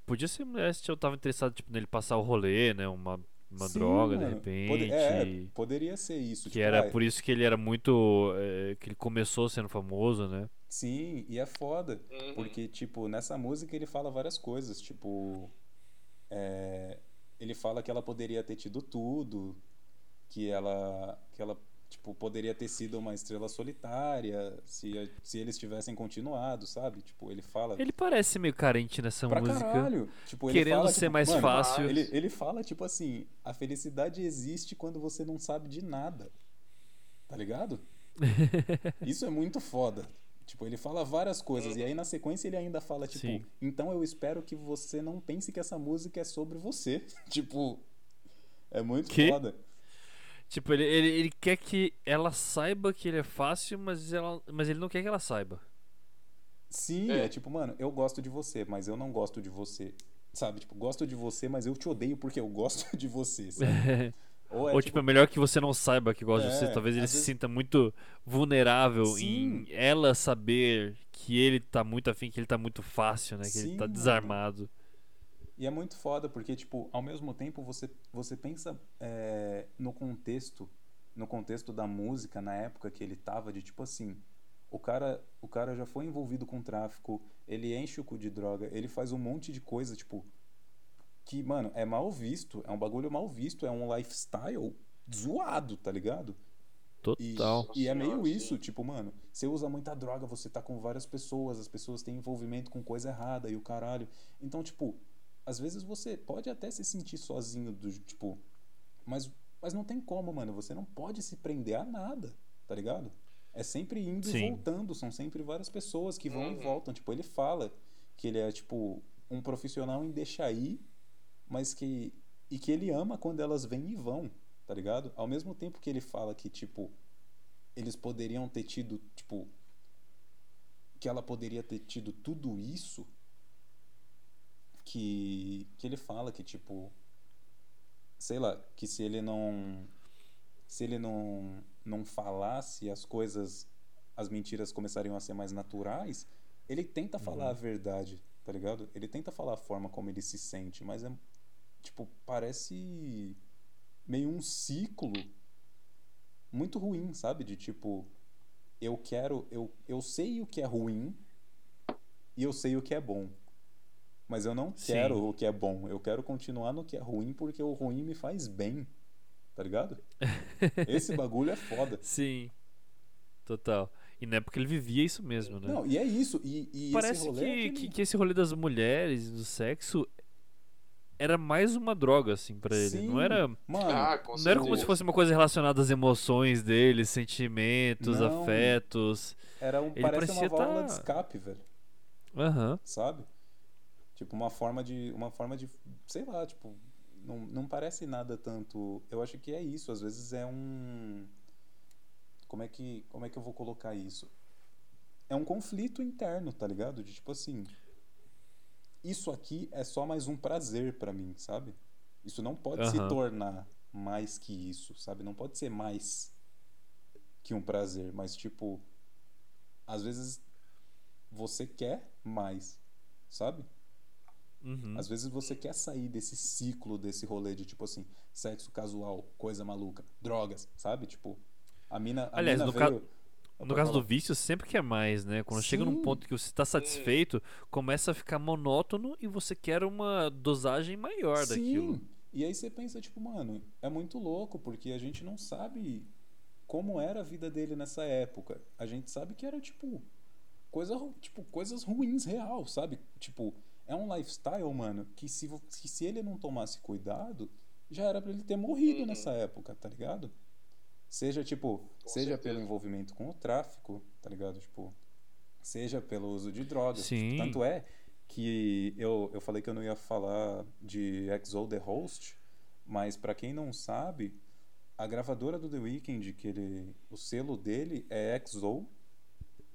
podia ser mulher se eu tava interessado tipo, nele passar o rolê, né? Uma, uma
sim,
droga, de repente.
Pode- é, poderia ser isso.
Que
tipo,
era
ah,
por isso que ele era muito. eh, que ele começou sendo famoso, né?
Sim, e é foda.
Uhum.
Porque, tipo, nessa música ele fala várias coisas. Tipo. É, ele fala que ela poderia ter tido tudo. Que ela. Que ela. Tipo, poderia ter sido uma estrela solitária se, se eles tivessem continuado, sabe? Tipo, ele fala.
Ele parece meio carente nessa
pra
música.
caralho. Tipo,
Querendo
fala,
ser
tipo,
mais
mano,
fácil.
Ele, ele fala, tipo assim, a felicidade existe quando você não sabe de nada. Tá ligado? Isso é muito foda. Tipo, ele fala várias coisas. E aí, na sequência, ele ainda fala, tipo,
Sim.
então eu espero que você não pense que essa música é sobre você. tipo, é muito
Que?
foda.
Tipo, ele, ele, ele quer que ela saiba que ele é fácil, mas, ela, mas ele não quer que ela saiba.
Sim,
É.
é. tipo, mano, eu gosto de você, mas eu não gosto de você. Sabe? Tipo, gosto de você, mas eu te odeio porque eu gosto de você, sabe? Ou
Ou, tipo, é melhor que você não saiba que gosta de você.
É,
Talvez ele se
vezes-
sinta muito vulnerável
Sim.
em ela saber que ele tá muito afim, que ele tá muito fácil, né? Que ele
Sim,
tá
mano.
desarmado.
E é muito foda, porque, tipo, ao mesmo tempo você, você pensa é, no contexto, no contexto da música, na época que ele tava, de tipo assim, o cara, o cara já foi envolvido com tráfico, ele enche o cu de droga, ele faz um monte de coisa, tipo, que, mano, é mal visto, é um bagulho mal visto, é um lifestyle zoado, tá ligado? E,
Total.
e é
Nossa
meio isso, tipo, mano, você usa muita droga, você tá com várias pessoas, as pessoas têm envolvimento com coisa errada e o caralho. Então, tipo, às vezes você pode até se sentir sozinho, do, tipo, mas, mas não tem como, mano, você não pode se prender a nada, tá ligado? É sempre indo
Sim.
e voltando, são sempre várias pessoas que vão e
Uhum.
voltam. Tipo, ele fala que ele é, tipo, um profissional em deixar ir, mas que. E que ele ama quando elas vêm e vão, tá ligado? Ao mesmo tempo que ele fala que, tipo, eles poderiam ter tido, tipo. Que ela poderia ter tido tudo isso. Que. Que ele fala que, tipo. Sei lá, que se ele não. Se ele não, não falasse as coisas. As mentiras começariam a ser mais naturais. Ele tenta falar a verdade, tá ligado? Ele tenta falar a forma como ele se sente, mas é. Tipo, parece. Meio um ciclo muito ruim, sabe? De tipo, eu quero, eu, eu sei o que é ruim e eu sei o que é bom. Mas eu não
Sim.
quero o que é bom. Eu quero continuar no que é ruim porque o ruim me faz bem. Tá ligado? Esse bagulho é foda.
Sim. Total. E na época ele vivia isso mesmo, né?
Não, e é isso. E, e
Parece
rolê
que,
é
que, que esse rolê das mulheres, do sexo, era mais uma droga, assim, pra ele.
Sim,
Não era.
Mano,
Ah, com
Não era como se fosse uma coisa relacionada às emoções dele, sentimentos,
Não.
afetos.
era um,
ele
parece uma
parecia
válvula
tá-
de escape, velho.
Aham.
sabe? Tipo, uma forma de. Uma forma de. Sei lá, tipo. Não, não parece nada tanto. Eu acho que é isso. Às vezes é um. Como é que, como é que eu vou colocar isso? É um conflito interno, tá ligado? De tipo assim. Isso aqui é só mais um prazer pra mim, sabe? Isso não pode se
Aham.
tornar mais que isso, sabe? Não pode ser mais que um prazer, mas tipo. Às vezes você quer mais, sabe?
Uhum.
Às vezes você quer sair desse ciclo, desse rolê de tipo assim, sexo casual, coisa maluca, drogas, sabe? Tipo, a mina, a
Aliás,
mina veio...
ca- No caso do
fala.
vício, sempre quer mais, né? Quando chega num
Sim.
ponto que você está satisfeito, começa a ficar monótono e você quer uma dosagem maior daquilo.
Sim. E aí você pensa, tipo, mano, é muito louco, porque a gente não sabe como era a vida dele nessa época. A gente sabe que era, tipo, coisa, tipo coisas ruins real, sabe? Tipo, é um lifestyle, mano, que se, se ele não tomasse cuidado, já era pra ele ter morrido
Uhum.
nessa época, tá ligado? Seja, tipo,
Com
seja
certeza.
pelo envolvimento com o tráfico, tá ligado? Tipo, seja pelo uso de drogas.
Sim.
Tipo, tanto é que eu, eu falei que eu não ia falar de XO The Host, mas pra quem não sabe, a gravadora do The Weeknd, que ele, o selo dele é XO,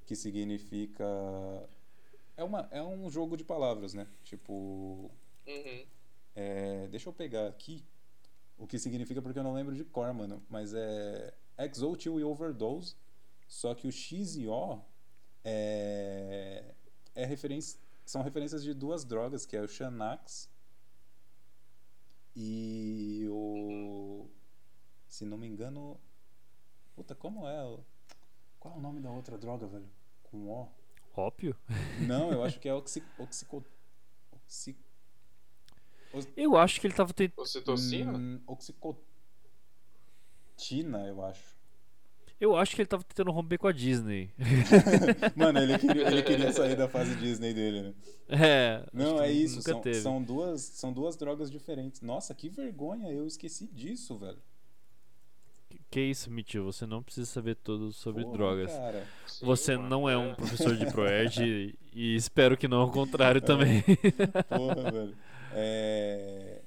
que significa é uma é um jogo de palavras, né? Tipo,
Uhum.
é, deixa eu pegar aqui o que significa porque eu não lembro de cor, mano, mas é XO Till We Overdose, só que o X e O é, é referência, são referências de duas drogas, que é o Xanax e o se não me engano, puta, como é? o- Qual é o nome da outra droga, velho? Com O?
Ópio?
Não, eu acho que é oxi, oxico, oxi,
Eu acho que ele tava tentando.
Ocitocina?
hum, oxicotina, eu acho.
Eu acho que ele tava tentando romper com a Disney.
Mano, ele queria, ele queria sair da fase Disney dele, né?
É.
Não, é isso. São, são, duas, são duas drogas diferentes. Nossa, que vergonha. Eu esqueci disso, velho.
Que isso, Mitchell? Você não precisa saber tudo sobre
Porra,
drogas.
Cara.
Sim,
Você
mano,
não é um professor de Proerd e, e espero que não ao
É.
contrário também.
Porra, velho. É...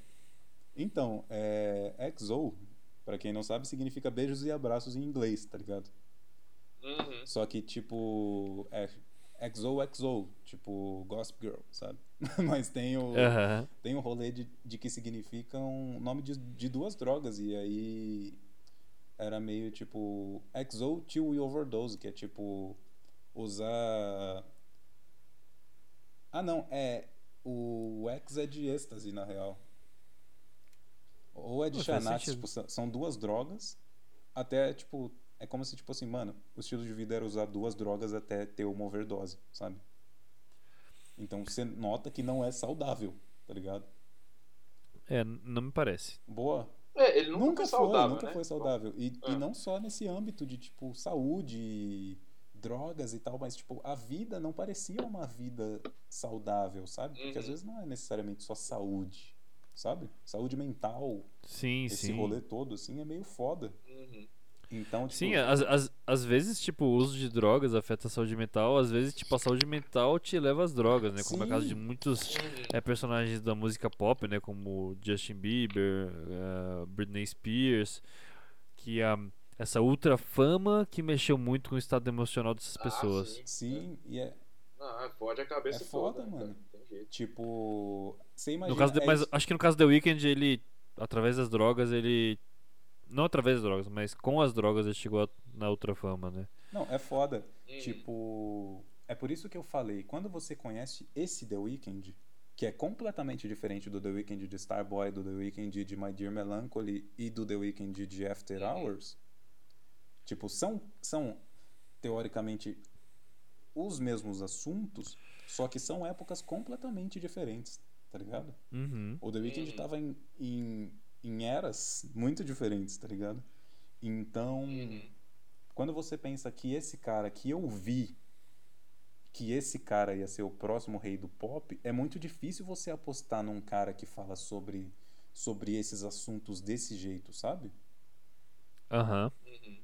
Então, é... XO, pra quem não sabe, significa beijos e abraços em inglês, tá ligado?
Uhum.
Só que, tipo, é XOXO, tipo Gossip Girl, sabe? Mas tem o,
Aham.
tem o rolê de, de que significa um nome de, de duas drogas, e aí era meio tipo XO till we overdose, que é tipo usar. Ah, não, é. O X é de êxtase, na real. Ou é de
faz
Xanax, tipo, são- duas drogas. Até, tipo, é como se, tipo assim, mano, o estilo de vida era usar duas drogas até ter uma overdose, sabe? Então você nota que não é saudável, tá ligado?
É, não me parece.
Boa.
É, ele nunca,
Nunca
foi saudável,
nunca
né?
foi saudável. E,
Ah.
e não só nesse âmbito de, tipo, saúde, drogas e tal, mas, tipo, a vida não parecia uma vida saudável, sabe? Porque às
Uhum.
vezes não é necessariamente só saúde, sabe? Saúde mental,
Sim,
esse
sim.
rolê todo, assim, é meio foda.
Uhum.
Então, tipo,
Sim, às, vezes, tipo, o uso de drogas afeta a saúde mental, às vezes, tipo, a saúde mental te leva às drogas, né? Como é o caso de
Sim.
muitos é, personagens da música pop, né? Como Justin Bieber, eh, Britney Spears, que a, essa ultra fama que mexeu muito com o estado emocional dessas
Ah,
pessoas.
sim.
sim, e é,
fode a cabeça
É foda,
toda, né,
mano. tipo, você imagina...
No caso de,
é
mas
isso-
acho que no caso do The Weeknd, ele, através das drogas, ele. Não através das drogas, mas com as drogas ele chegou na ultra fama, né?
Não, é foda.
Uhum.
Tipo, é por isso que eu falei, quando você conhece esse The Weeknd, que é completamente diferente do The Weeknd de Starboy, do The Weeknd de My Dear Melancholy e do The Weeknd de After. Hours, tipo, são, são teoricamente os mesmos assuntos, só que são épocas completamente diferentes, tá ligado?
Uhum.
O The Weeknd
Uhum.
tava em, em, em eras muito diferentes, tá ligado? Então,
Uhum.
quando você pensa que esse cara que eu vi, que esse cara ia ser o próximo rei do pop, é muito difícil você apostar num cara que fala sobre, sobre esses assuntos desse jeito, sabe?
Aham.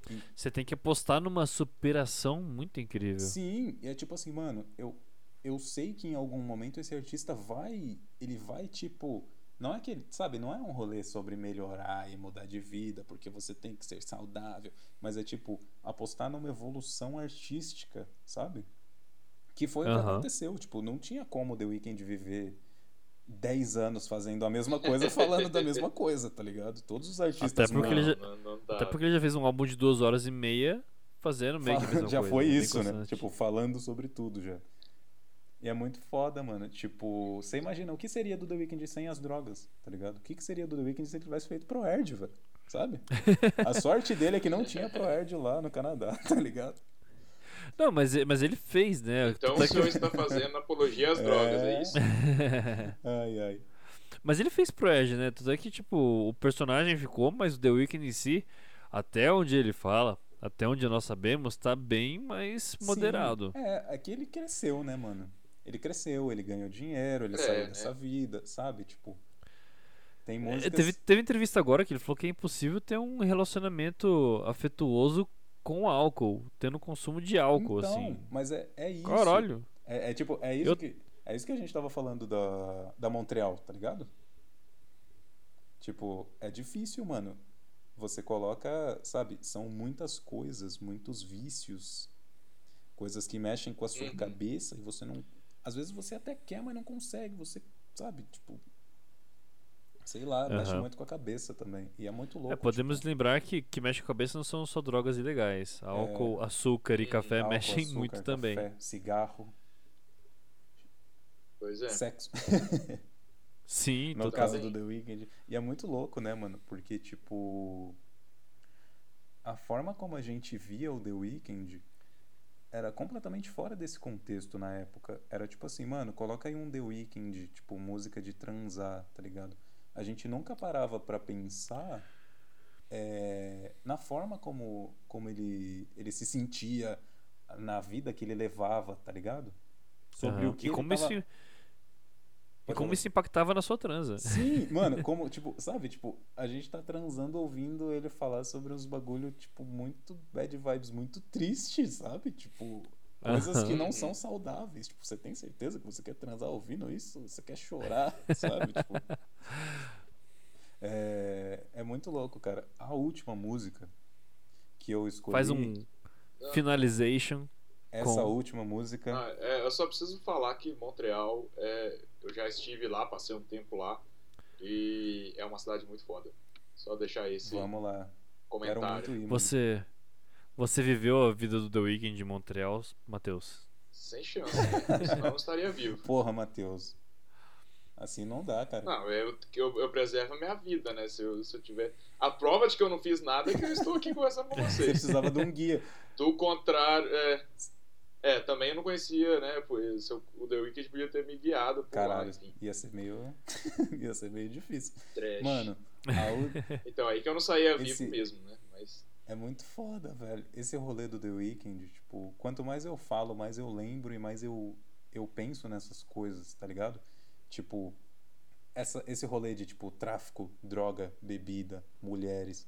Uhum.
Você tem que apostar numa superação muito incrível.
Sim, e é tipo assim, mano, eu, eu sei que em algum momento esse artista vai, ele vai tipo, não é que ele, sabe, não é um rolê sobre melhorar e mudar de vida, porque você tem que ser saudável, mas é tipo apostar numa evolução artística, sabe? Que foi o que aconteceu, tipo, não tinha como The Weeknd viver 10 anos fazendo a mesma coisa, falando da mesma coisa, tá ligado? Todos os artistas
Até porque ele
mudam.
já-
Não, não, não.
Até porque ele já fez um álbum de duas horas e meia fazendo meio que a mesma
já
coisa,
foi
bem
isso, né? Tipo, falando sobre tudo já. E é muito foda, mano. Tipo, você imagina o que seria do The Weeknd sem as drogas, tá ligado? O que, que seria do The Weeknd se ele tivesse feito pro Erd, velho? Sabe? A sorte dele é que não tinha pro Erd lá no Canadá, tá ligado?
Não, mas, mas ele fez, né?
Então
é
o senhor
que-
está fazendo apologia às drogas, é
É.
isso?
Ai, ai.
Mas ele fez pro Edge, né? Tudo é que, tipo, o personagem ficou, mas o The Weeknd em si, até onde ele fala, até onde nós sabemos, tá bem mais moderado.
Sim. É, é que ele cresceu, né, mano? Ele cresceu, ele ganhou dinheiro, ele
É,
saiu
né?
dessa vida, sabe? Tipo, tem
É,
músicas...
teve, teve entrevista agora que ele falou que é impossível ter um relacionamento afetuoso com álcool, tendo consumo de álcool,
então,
assim.
mas é, é isso.
Caralho.
É, é tipo, é isso,
Eu-
que, é isso que a gente tava falando da, da Montreal, tá ligado? Tipo, é difícil, mano. Você coloca, sabe, são muitas coisas, muitos vícios, coisas que mexem com a sua
Uhum.
cabeça e você não. Às vezes você até quer, mas não consegue. Você, sabe, tipo. Sei lá, mexe
Aham.
muito com a cabeça também. E é muito louco.
É, podemos
tipo,
lembrar que que mexe com a cabeça não são só drogas ilegais. Álcool, açúcar e
Hum,
café
álcool,
mexem
açúcar,
muito também.
Café, cigarro,
Pois é.
sexo.
Sim,
No
total.
caso
Também.
do The Weeknd. E é muito louco, né, mano? Porque, tipo. A forma como a gente via o The Weeknd era completamente fora desse contexto na época. Era tipo assim, mano, coloca aí um The Weeknd, tipo, música de transar, tá ligado? A gente nunca parava para pensar é, na forma como, como ele, ele se sentia na vida que ele levava, tá ligado?
Sobre uhum. o que e como tava... isso e como isso impactava na sua transa.
Sim, mano, como, tipo, sabe, tipo, a gente tá transando ouvindo ele falar sobre uns bagulho, tipo, muito bad vibes, muito tristes, sabe? Tipo, coisas que não são saudáveis. Tipo, você tem certeza que você quer transar ouvindo isso? Você quer chorar, sabe? Tipo, é, é muito louco, cara. A última música que eu escolhi.
Faz um finalization.
Essa com... última música.
Ah, é, eu só preciso falar que Montreal, é, eu já estive lá, passei um tempo lá. E é uma cidade muito foda. Só deixar esse
Vamos lá.
comentário.
Ir, você, você viveu a vida do The Weeknd em Montreal, Matheus?
Sem chance, né? senão eu não estaria vivo.
Porra, Matheus. Assim não dá, cara.
Não, eu, eu, eu preservo a minha vida, né? Se eu, se eu tiver. A prova de que eu não fiz nada é que eu estou aqui conversando com vocês. Você
precisava de um guia.
Do contrário, é. É, também eu não conhecia, né? Pois o The Wicked podia ter me guiado por
Caralho,
lá, enfim.
ia ser meio. ia ser meio difícil.
Trash.
Mano,
a... então aí que eu não saía Esse... vivo mesmo, né? Mas.
É muito foda, velho. Esse rolê do The Weeknd, tipo, quanto mais eu falo, mais eu lembro e mais eu, eu penso nessas coisas, tá ligado? Tipo, essa, esse rolê de tipo tráfico, droga, bebida, mulheres.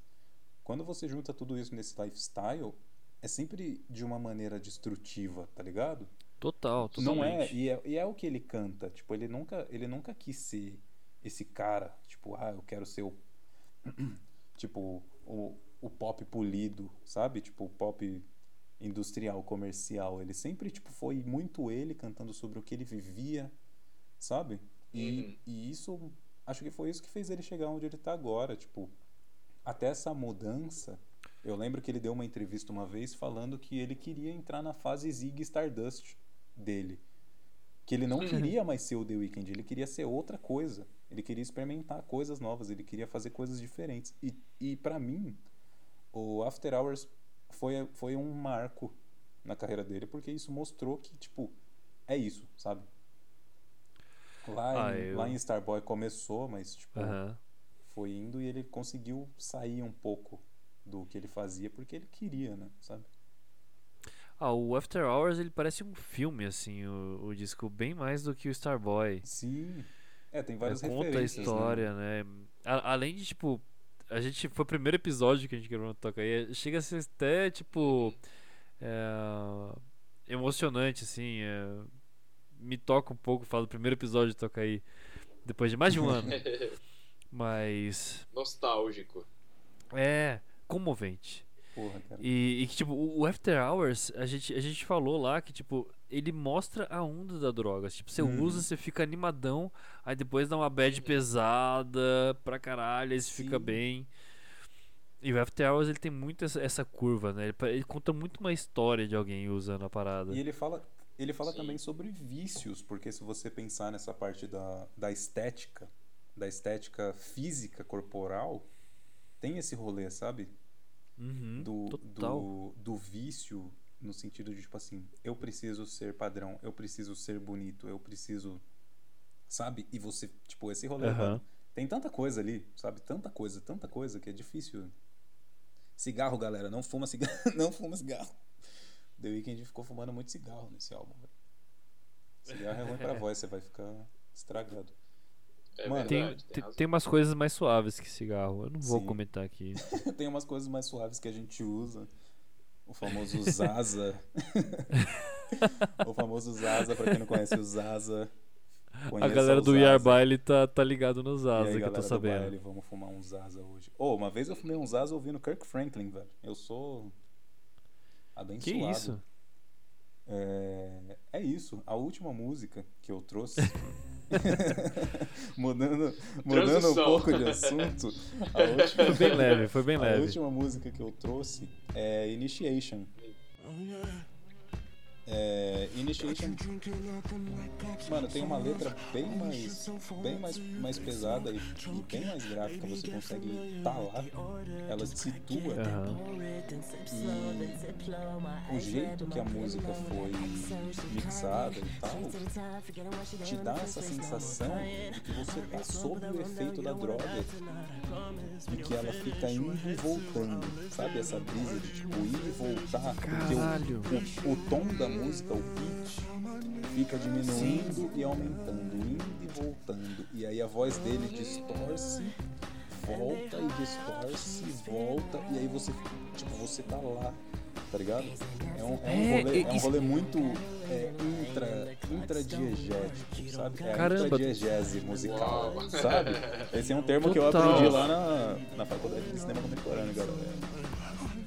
Quando você junta tudo isso nesse lifestyle, é sempre de uma maneira destrutiva, tá ligado?
Total,
totalmente. Não é e, é, e é o que ele canta. Tipo, ele nunca, ele nunca quis ser esse cara, tipo, ah, eu quero ser o. tipo, o, o pop polido, sabe? Tipo, o pop industrial, comercial. Ele sempre, tipo, foi muito ele cantando sobre o que ele vivia, sabe? E, uhum. e isso, acho que foi isso que fez ele chegar onde ele está agora. Tipo, até essa mudança. Eu lembro que ele deu uma entrevista uma vez falando que ele queria entrar na fase Zig Stardust dele. Que ele não uhum. queria mais ser o The Weeknd, ele queria ser outra coisa. Ele queria experimentar coisas novas, ele queria fazer coisas diferentes. E, e para mim, o After Hours foi, foi um marco na carreira dele, porque isso mostrou que, tipo, é isso, sabe? Lá, ah, em, eu... lá em Starboy começou, mas tipo, foi indo e ele conseguiu sair um pouco do que ele fazia porque ele queria, né? Sabe?
Ah, o After Hours ele parece um filme, assim, o, o disco, bem mais do que o Starboy.
Sim. É, tem várias é,
Conta a
né?
história, né? né? A, além de, tipo, a gente. Foi o primeiro episódio que a gente gravou no Toca aí. Chega a ser até, tipo. É, emocionante, assim. É, me toca um pouco, falo do primeiro episódio de Tocaí, depois de mais de um ano. Mas.
Nostálgico.
É, comovente.
Porra, cara.
E, que, tipo, o After Hours, a gente, a gente falou lá que, tipo, ele mostra a onda da droga. Tipo, você uhum. usa, você fica animadão, aí depois dá uma bad pesada pra caralho, aí você Sim. fica bem. E o After Hours ele tem muito essa, essa curva, né? Ele, ele, conta muito uma história de alguém usando a parada.
E ele fala, ele fala Sim. também sobre vícios, porque se você pensar nessa parte da, da estética, da estética física corporal, tem esse rolê, sabe?
Uhum,
do, do, do vício no sentido de tipo assim, eu preciso ser padrão, eu preciso ser bonito, eu preciso. Sabe? E você, tipo, esse rolê. Uhum. Tem tanta coisa ali, sabe? Tanta coisa, tanta coisa que é difícil. Cigarro, galera, não fuma cigarro, não fuma cigarro. The Weeknd ficou fumando muito cigarro nesse álbum. Véio. Cigarro é ruim pra voz, você vai ficar estragado.
É
Mano, verdade, tem, tem, tem, umas coisas mais suaves que cigarro. Eu não vou Sim. comentar aqui.
tem umas coisas mais suaves que a gente usa. O famoso Zaza. o famoso Zaza, pra quem não conhece o Zaza.
A galera do Yar Baile tá, tá ligado no Zaza, aí, que eu tô sabendo.
Baile, vamos fumar um Zaza hoje. Oh, uma vez eu fumei um Zaza ouvindo Kirk Franklin, velho. Eu sou abençoado.
Que isso?
É, é isso. A última música que eu trouxe. mudando mudando um pouco de assunto.
Última, foi bem leve, foi bem leve.
A última música que eu trouxe é Initiation. É, Initiation, mano, tem uma letra bem mais, bem mais, mais pesada e, e bem mais gráfica. Você consegue estar tá ela te situa.
Aham.
E o jeito que a música foi mixada e tal, te dá essa sensação de que você tá sob o efeito da droga e que ela fica indo e voltando, sabe? Essa brisa de tipo ir e voltar, porque
Caralho.
o, o, o tom da música, o pitch, fica diminuindo e aumentando, indo e voltando. E aí a voz dele distorce, volta e distorce, volta, e aí você, tipo, você tá lá, tá ligado? É um, é um,
É,
rolê, é um rolê muito é, intra, intradiegético, sabe? É a
Caramba.
intradiegese musical, sabe? Esse é um termo que eu
Total.
aprendi lá na, na faculdade de cinema contemporâneo, galera.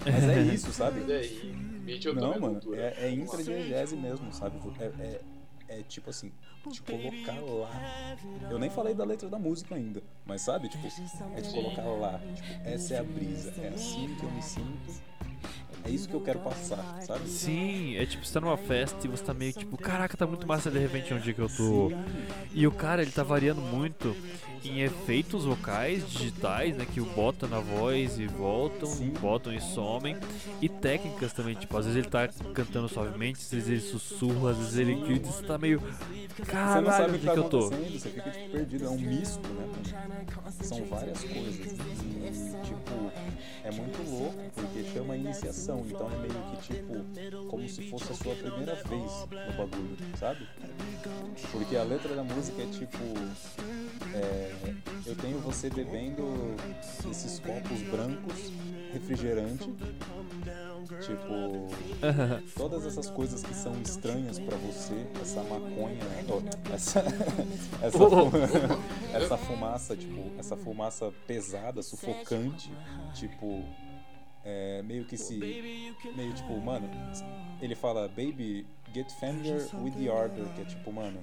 Mas é isso, sabe?
Aí, Mitchell
Não, mano, é, é intradiegese mesmo, sabe? É, é, é tipo assim, te colocar lá. Eu nem falei da letra da música ainda, mas sabe? Tipo, é te colocar lá. Tipo, essa é a brisa, é assim que eu me sinto. É isso que eu quero passar, sabe?
Sim, é tipo, você tá numa festa e você tá meio tipo, caraca, tá muito massa de repente onde que eu tô. E o cara, ele tá variando muito em efeitos vocais digitais, né? Que o bota na voz e voltam,
Sim.
botam e somem. E técnicas também, tipo, às vezes ele tá cantando suavemente, às vezes ele sussurra, às vezes ele grita, você tá meio.
Você não
Caralho,
sabe o que
que
tá
eu tô?
você fica tipo perdido, é um misto, né? São várias coisas. E tipo, é muito louco porque chama iniciação, então é meio que tipo, como se fosse a sua primeira vez no bagulho, sabe? Porque a letra da música é tipo. é, eu tenho você bebendo esses copos brancos, refrigerante. Tipo, todas essas coisas que são estranhas pra você, essa maconha, essa, essa,
Oh, oh,
fu- essa fumaça, tipo, essa fumaça pesada, sufocante, tipo, é, meio que se, meio tipo, mano, ele fala, baby, get familiar with the order, que é tipo, mano,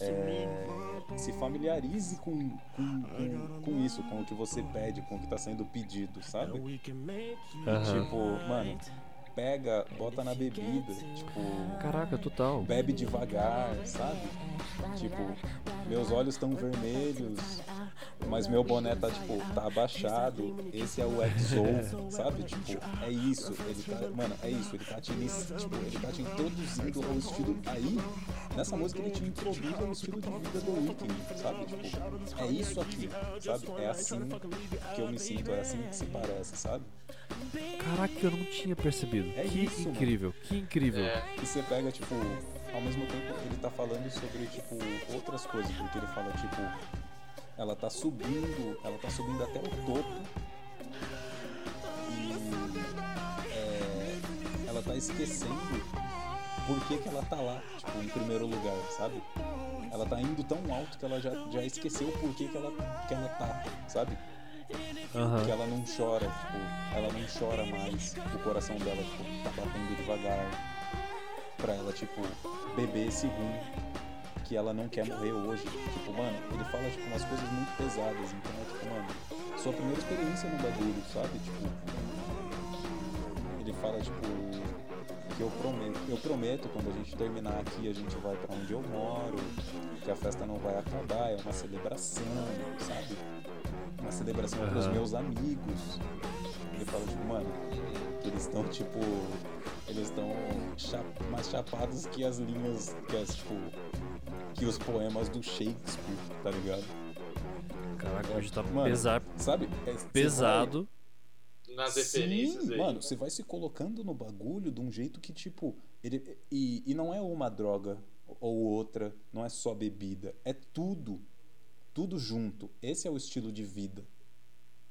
é, se familiarize com, com, com, com isso, com o que você pede, com o que tá sendo pedido, sabe?
Aham.
Tipo, mano, pega, bota na bebida, tipo,
Caraca, total.
bebe devagar, sabe? Tipo, meus olhos estão vermelhos, mas meu boné tá, tipo, tá abaixado. Esse é o XO, sabe? Tipo, é isso. Ele tá, mano, é isso. Ele tá te, tipo, ele tá te introduzindo ao estilo. Aí, nessa música, ele te introduz ao estilo de vida do Weekend, sabe? Tipo, é isso aqui, sabe? É assim que eu me sinto, é assim que se parece, sabe?
Caraca, eu não tinha percebido.
É
que
isso, mano.
incrível, que incrível.
É,
E você pega, tipo, ao mesmo tempo ele tá falando sobre, tipo, outras coisas, porque ele fala, tipo, ela tá subindo, ela tá subindo até o topo e é, ela tá esquecendo por que, que ela tá lá, tipo, em primeiro lugar, sabe? Ela tá indo tão alto que ela já, já esqueceu por que, que, ela, que ela tá, sabe?
Aham.
que ela não chora, tipo, ela não chora mais, o coração dela, tipo, tá batendo devagar pra ela, tipo, beber esse rum que ela não quer morrer hoje. Tipo, mano, ele fala, tipo, umas coisas muito pesadas, então é tipo, mano, sua primeira experiência no bagulho, sabe? Tipo, ele fala, tipo, que eu prometo, eu prometo quando a gente terminar aqui, a gente vai pra onde eu moro, que a festa não vai acabar, é uma celebração, sabe? Uma celebração pros
Aham.
meus amigos. Ele fala, tipo, mano, que eles estão, tipo, eles estão cha- mais chapados que as linhas, que as, tipo, que os poemas do Shakespeare, tá ligado?
Caraca, hoje tá
Mano,
pesar,
Sabe? É,
pesado.
nas referências
Sim,
aí.
mano, você vai se colocando no bagulho de um jeito que, tipo, ele, e, e não é uma droga ou outra, não é só bebida, é tudo. Tudo junto. Esse é o estilo de vida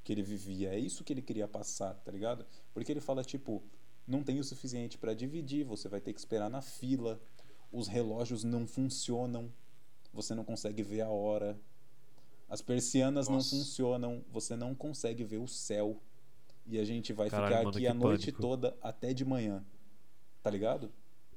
que ele vivia. É isso que ele queria passar, tá ligado? Porque ele fala, tipo, não tem o suficiente pra dividir, você vai ter que esperar na fila, os relógios não funcionam, você não consegue ver a hora, as persianas
Nossa.
não funcionam, você não consegue ver o céu. E a gente vai
Caralho,
ficar
mano,
aqui a noite
pânico.
toda até de manhã. Tá ligado?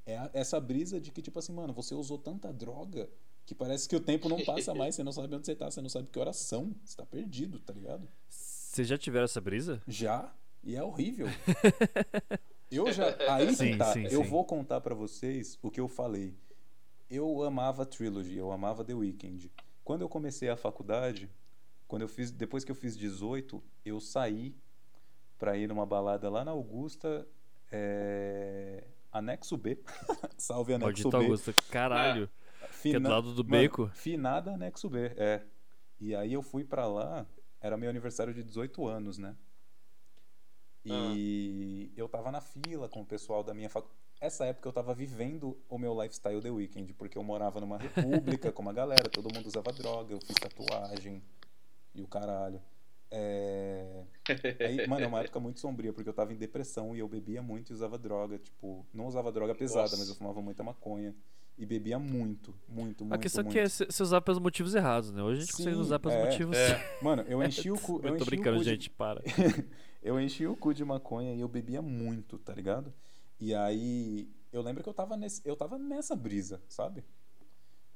É essa brisa de que, tipo assim, mano, você usou tanta droga que parece que o tempo não passa mais, você não sabe onde você tá, você não sabe que horas são, você tá perdido, tá ligado?
Vocês já tiveram essa brisa?
Já, e é horrível. Eu já. Aí
Sim,
tá.
sim,
eu
sim.
vou contar pra vocês o que eu falei. Eu amava Trilogy, eu amava The Weeknd. Quando eu comecei a faculdade, quando eu fiz, depois que eu fiz 18, eu saí pra ir numa balada lá na Augusta, é, Anexo B. Salve Anexo
Maldito
B.
Augusto. Caralho. Que é do
Fina-
lado do
Mano,
beco.
Finada Anexo B, é. E aí eu fui pra lá, era meu aniversário de 18 anos, né? E eu tava na fila com o pessoal da minha faculdade. Essa época eu tava vivendo o meu lifestyle The Weekend, porque eu morava numa república com uma galera, todo mundo usava droga, eu fiz tatuagem e o caralho. É... Aí, mano, é uma época muito sombria, porque eu tava em depressão e eu bebia muito e usava droga. Tipo, não usava droga pesada,
Nossa.
mas eu fumava muita maconha. E bebia muito, muito, muito.
A questão
muito.
é que é se usar pelos motivos errados, né? Hoje a gente consegue
Sim,
usar pelos
é.
motivos.
É.
Mano, eu enchi o cu. Eu
Eu tô brincando,
de-
gente, para.
eu enchi o cu de maconha e eu bebia muito, tá ligado? E aí eu lembro que eu tava, nesse, eu tava nessa brisa, sabe?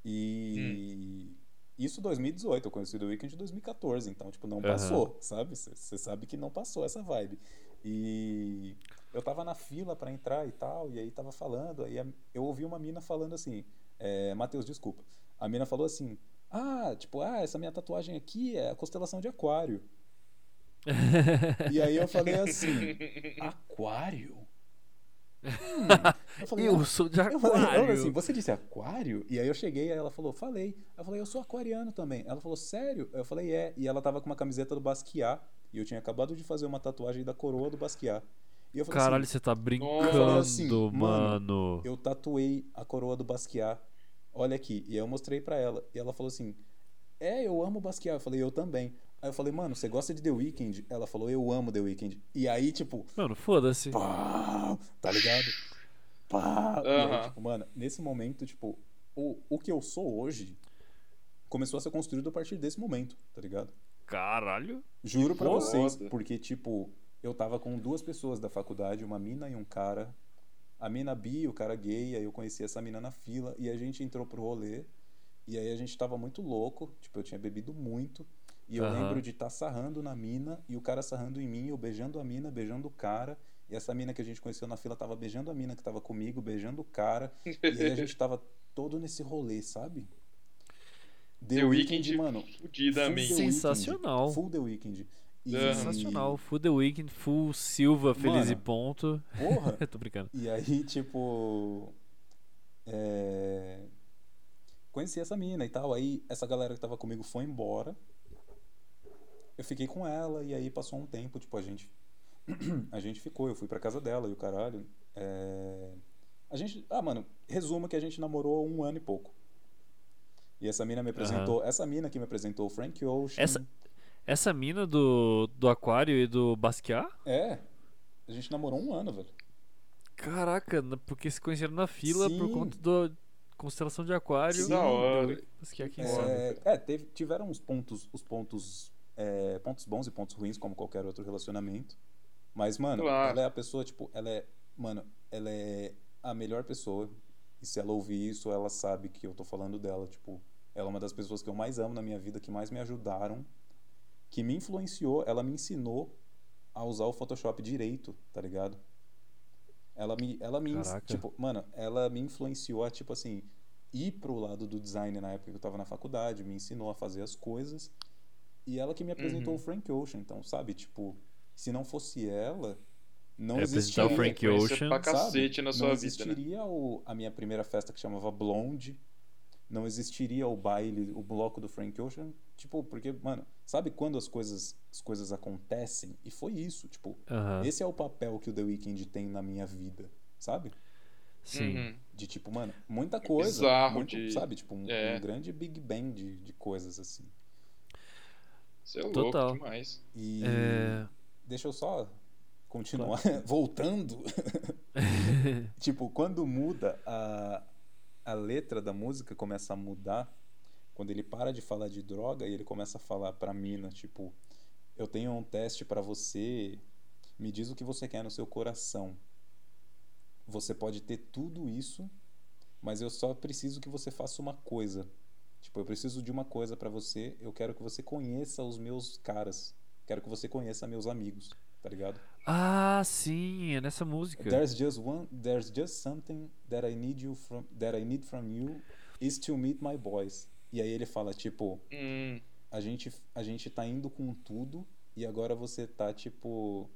E isso 2018, eu conheci o The Weeknd em 2014, então, tipo, não
Aham.
passou, sabe? Você sabe que não passou essa vibe. E eu tava na fila pra entrar e tal, e aí tava falando, aí eu ouvi uma mina falando assim, é, Matheus, desculpa. A mina falou assim, ah, tipo, ah, essa minha tatuagem aqui é a constelação de aquário. E aí eu falei assim, aquário? Hum. Eu falei,
Eu
"Ah,
sou de
eu falei, eu falei assim,
aquário.
você disse aquário? E aí eu cheguei, aí ela falou, falei. Eu falei, eu sou aquariano também. Ela falou, sério? Eu falei, é. E ela tava com uma camiseta do Basquiat. E eu tinha acabado de fazer uma tatuagem da coroa do Basquiat. E eu falei
Caralho,
assim,
você tá
falei
brincando,
assim, mano,
mano.
eu tatuei a coroa do Basquiat. Olha aqui. E aí eu mostrei pra ela. E ela falou assim, é, eu amo o Basquiat. Eu falei, eu também. Aí eu falei, mano, você gosta de The Weeknd? Ela falou, eu amo The Weeknd. E aí, tipo,
Mano, foda-se.
tá ligado? Pá. E aí, tipo, mano, nesse momento, tipo, o, o que eu sou hoje começou a ser construído a partir desse momento, tá ligado?
Caralho.
Juro pra
Foda.
vocês, porque, tipo, eu tava com duas pessoas da faculdade, uma mina e um cara. A mina bi, o cara gay, aí eu conheci essa mina na fila, e a gente entrou pro rolê, e aí a gente tava muito louco, tipo, eu tinha bebido muito, e eu
Aham.
lembro de estar sarrando na mina, e o cara sarrando em mim, eu beijando a mina, beijando o cara, e essa mina que a gente conheceu na fila tava beijando a mina que tava comigo, beijando o cara, e aí a gente tava todo nesse rolê, sabe?
The Weeknd
mano,
Fudidamente.
Full The
Sensacional.
Full The Weeknd. E-.
Sensacional. Full The Weeknd, full Silva, feliz e
Mano.
ponto.
Porra!
Tô brincando.
E aí, tipo. É... Conheci essa mina e tal. Aí essa galera que tava comigo foi embora. Eu fiquei com ela e aí passou um tempo, tipo, a gente. a gente ficou, eu fui pra casa dela e o caralho. É... A gente. Ah, mano, resumo que a gente namorou um ano e pouco. E essa mina me apresentou. Essa mina que me apresentou o Frank Ocean.
Essa- Essa mina do, do Aquário e do Basquiat?
É. A gente namorou um ano, velho.
Caraca, porque se conheceram na fila por
Sim.
conta da constelação de Aquário.
Da hora.
Basquiat, quem sabe?
É, é, teve, tiveram os pontos, os pontos, é, pontos bons e pontos ruins, como qualquer outro relacionamento. Mas, mano,
Claro.
ela é a pessoa, tipo, ela é, mano, ela é a melhor pessoa. E se ela ouvir isso, ela sabe que eu tô falando dela, tipo, ela é uma das pessoas que eu mais amo na minha vida, que mais me ajudaram, que me influenciou, ela me ensinou a usar o Photoshop direito, tá ligado? Ela me, ela me,
Caraca.
tipo, mano, ela me influenciou a, tipo assim, ir pro lado do design na época que eu tava na faculdade, me ensinou a fazer as coisas. E ela que me apresentou
Uhum.
o Frank Ocean, então, sabe, tipo, se não fosse ela, não
É,
existiria.
o Frank Ocean,
pra
sabe?
cacete na sua
não
vida, né?
existiria o, a minha primeira festa que chamava Blonde. Não existiria o baile, o bloco do Frank Ocean. Tipo, porque, mano, sabe quando as coisas, as coisas acontecem? E foi isso, tipo, esse é o papel que o The Weeknd tem na minha vida, sabe?
Sim.
Uhum.
De tipo, mano, muita coisa.
Bizarro
muito,
de-
Sabe? Tipo, um,
É.
um grande Big Bang de, de coisas assim.
Você é louco
Total.
demais.
E
É...
deixa eu só continuar voltando. tipo, quando muda a, a letra da música começa a mudar, quando ele para de falar de droga e ele começa a falar pra mina, tipo, eu tenho um teste pra você, me diz o que você quer no seu coração. Você pode ter tudo isso, mas eu só preciso que você faça uma coisa. Tipo, eu preciso de uma coisa pra você, eu quero que você conheça os meus caras. Quero que você conheça meus amigos. tá ligado?
Ah, sim, é nessa música.
There's just one, there's just something that I need you from, that I need from you is to meet my boys. E aí ele fala tipo,
Hum,
a gente a gente tá indo com tudo e agora você tá tipo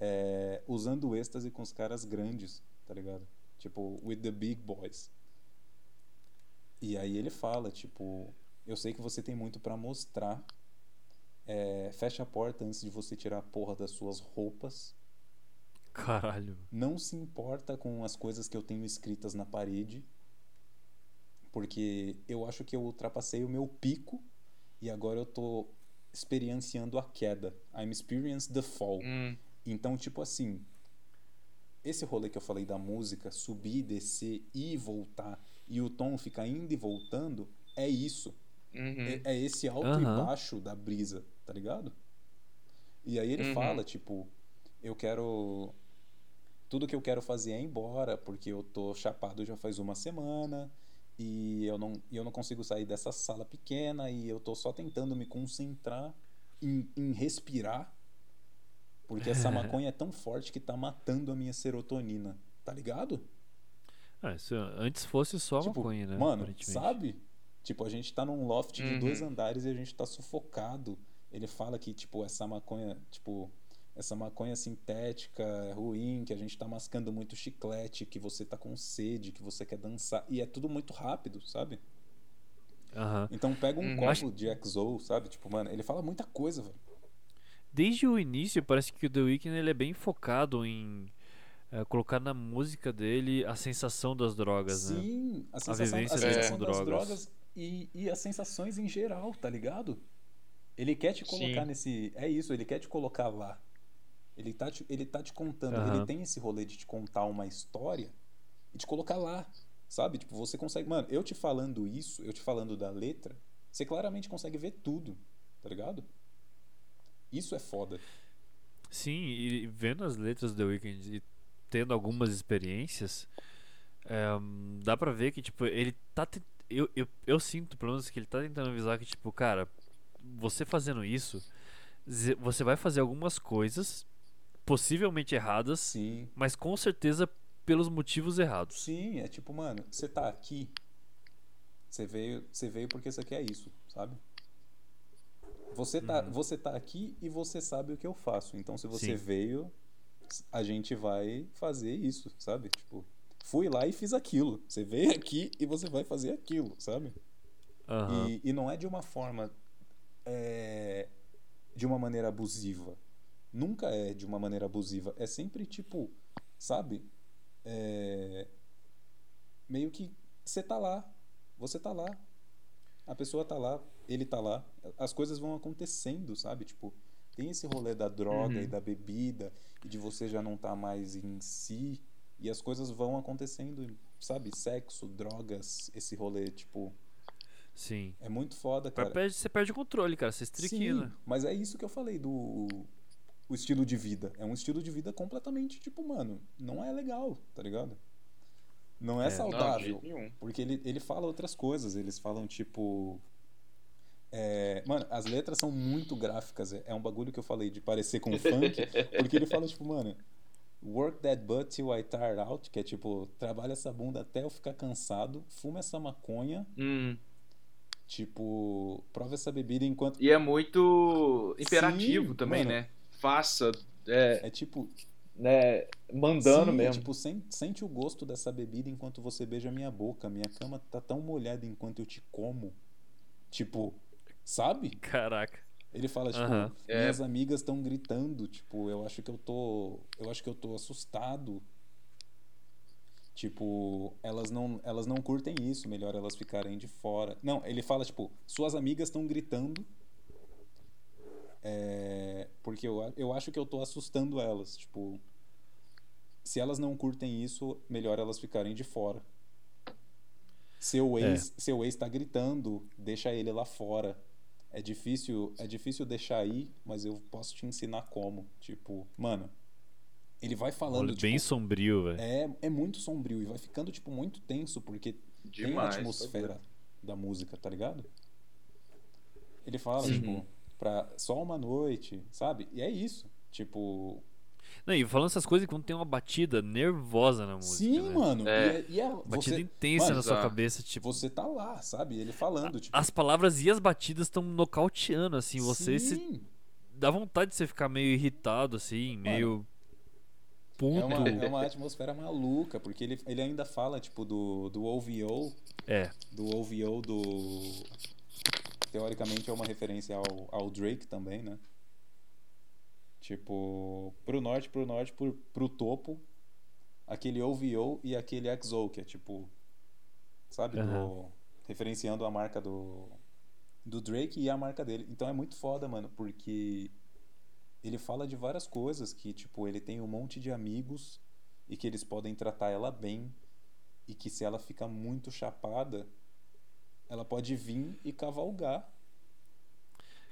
é, usando o êxtase com os caras grandes, tá ligado? Tipo, with the big boys. E aí ele fala, tipo, eu sei que você tem muito pra mostrar. É, fecha a porta antes de você tirar a porra das suas roupas.
Caralho.
Não se importa com as coisas que eu tenho escritas na parede. Porque eu acho que eu ultrapassei o meu pico e agora eu tô experienciando a queda. I'm experiencing the fall.
hum,
Então, tipo assim, esse rolê que eu falei da música, subir, descer e voltar, e o tom ficar indo e voltando, é isso.
uhum.
É, é esse alto e
Aham.
baixo da brisa, tá ligado? E aí ele
Uhum.
fala, tipo, eu quero. Tudo que eu quero fazer é ir embora, porque eu tô chapado já faz uma semana. E eu não, eu não consigo sair dessa sala pequena e eu tô só tentando me concentrar em, em respirar porque essa maconha é tão forte que tá matando a minha serotonina, tá ligado?
Ah, isso antes fosse só
tipo,
maconha, né?
mano, sabe? Tipo, a gente tá num loft de
Uhum.
dois andares e a gente tá sufocado. Ele fala que, tipo, essa maconha, tipo, essa maconha sintética é ruim, que a gente tá mascando muito chiclete, que você tá com sede, que você quer dançar. E é tudo muito rápido, sabe?
Aham.
Então pega um
Uhum.
copo
Acho-
de XO, sabe? Tipo, mano, ele fala muita coisa, velho.
Desde o início, parece que o The Weeknd ele é bem focado em eh, colocar na música dele a sensação das drogas, né?
Sim, a sensação, a
vivência
dele
sensação
com
das
drogas.
drogas e, e as sensações em geral, tá ligado? Ele quer te colocar
Sim.
nesse. É isso, ele quer te colocar lá. Ele tá te, ele tá te contando,
Aham.
ele tem esse rolê de te contar uma história e te colocar lá, sabe? Tipo, você consegue. Mano, eu te falando isso, eu te falando da letra, você claramente consegue ver tudo, tá ligado? Isso é foda.
Sim, e vendo as letras do The Weeknd e tendo algumas experiências, eh, dá pra ver que, tipo, ele tá. te- Eu, eu, eu sinto, pelo menos, que ele tá tentando avisar que, tipo, cara, você fazendo isso, você vai fazer algumas coisas possivelmente erradas,
Sim.
mas com certeza pelos motivos errados.
Sim, é tipo, mano, você tá aqui. Você veio, você veio porque você quer isso, sabe? Você tá,
Uhum.
você tá aqui e você sabe o que eu faço. Então, se você
Sim.
veio, a gente vai fazer isso, sabe? Tipo, fui lá e fiz aquilo. Você veio aqui e você vai fazer aquilo, sabe?
Aham.
E, e não é de uma forma. é, de uma maneira abusiva. Nunca é de uma maneira abusiva. É sempre tipo, sabe? É, meio que você tá lá. Você tá lá. A pessoa tá lá. Ele tá lá. As coisas vão acontecendo, sabe? Tipo, tem esse rolê da droga
Uhum.
e da bebida e de você já não tá mais em si. E as coisas vão acontecendo, sabe? Sexo, drogas, esse rolê, tipo.
Sim.
É muito foda, cara.
perde- Você perde o controle, cara. Você estriquina.
Sim, mas é isso que eu falei do o estilo de vida. É um estilo de vida completamente, tipo, mano, não é legal, tá ligado? Não é,
É.
Não,
saudável.
nenhum.
Porque ele, ele fala outras coisas. Eles falam, tipo. é, mano, as letras são muito gráficas. É, é um bagulho que eu falei de parecer com funk. Porque ele fala, tipo, mano. Work that butt till I tire out. Que é tipo, trabalha essa bunda até eu ficar cansado. Fuma essa maconha.
Hum.
Tipo, prova essa bebida enquanto.
E é muito imperativo
Sim,
também,
mano.
né? Faça, é,
É tipo,
né? Mandando
Sim,
mesmo.
Tipo, sen- sente o gosto dessa bebida enquanto você beija minha boca. Minha cama tá tão molhada enquanto eu te como. Tipo, sabe?
Caraca.
Ele fala, tipo.
É.
minhas amigas estão gritando, tipo, eu acho que eu tô. Eu acho que eu tô assustado. Tipo, elas não, elas não curtem isso, melhor elas ficarem de fora. Não, ele fala, tipo, suas amigas estão gritando. É, porque eu, a- eu acho que eu tô assustando elas. Tipo, se elas não curtem isso, melhor elas ficarem de fora. Seu ex, seu ex tá gritando, deixa ele lá fora. É difícil, é difícil deixar aí, mas eu posso te ensinar como. Tipo, mano, ele vai falando,
Olha, bem
tipo,
sombrio, velho.
é, é muito sombrio e vai ficando, tipo, muito tenso, porque tem a
Demais.
atmosfera da música, tá ligado? Ele fala,
Sim.
tipo, pra só uma noite, sabe? E é isso. Tipo.
Não, e falando essas coisas quando tem uma batida nervosa na música.
Sim,
né?
mano.
É.
E, e a,
Batida
você,
intensa
mano,
na sua
tá.
cabeça, tipo.
você tá lá, sabe? Ele falando, tipo.
As palavras e as batidas estão nocauteando, assim. Você se
sim.
dá vontade de você ficar meio irritado, assim, meio. puto.
É uma, é uma atmosfera maluca, porque ele, ele ainda fala, tipo, do, do OVO,
É,
do OVO do. Teoricamente é uma referência ao, ao Drake também, né? Tipo, pro norte, pro norte, pro, pro topo, aquele OVO e aquele XO, que é tipo. Sabe? Do-
Aham.
referenciando a marca do. Do Drake e a marca dele. Então é muito foda, mano, porque ele fala de várias coisas que, tipo, ele tem um monte de amigos e que eles podem tratar ela bem e que se ela fica muito chapada, ela pode vir e cavalgar.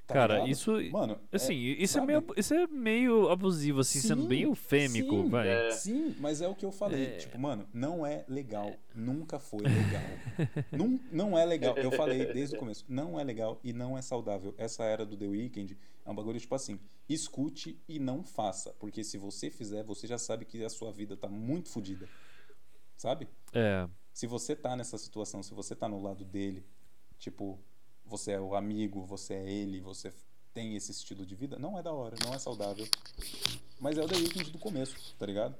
Tá
cara,
ligado?
isso.
Mano, é-
Assim, isso, é meio, isso é meio abusivo, assim, sendo
Sim,
bem eufêmico,
sim,
vai.
é.
Sim, mas é o que eu falei.
É.
Tipo, mano, não é legal. Nunca foi legal. não, não é legal. Eu falei desde o começo. Não é legal e não é saudável. Essa era do The Weeknd é um bagulho tipo assim: escute e não faça. Porque se você fizer, você já sabe que a sua vida tá muito fodida. Sabe?
É.
Se você tá nessa situação, se você tá no lado dele, tipo, você é o amigo, você é ele, você tem esse estilo de vida, não é da hora, não é saudável. Mas é o The Weeknd do começo, tá ligado?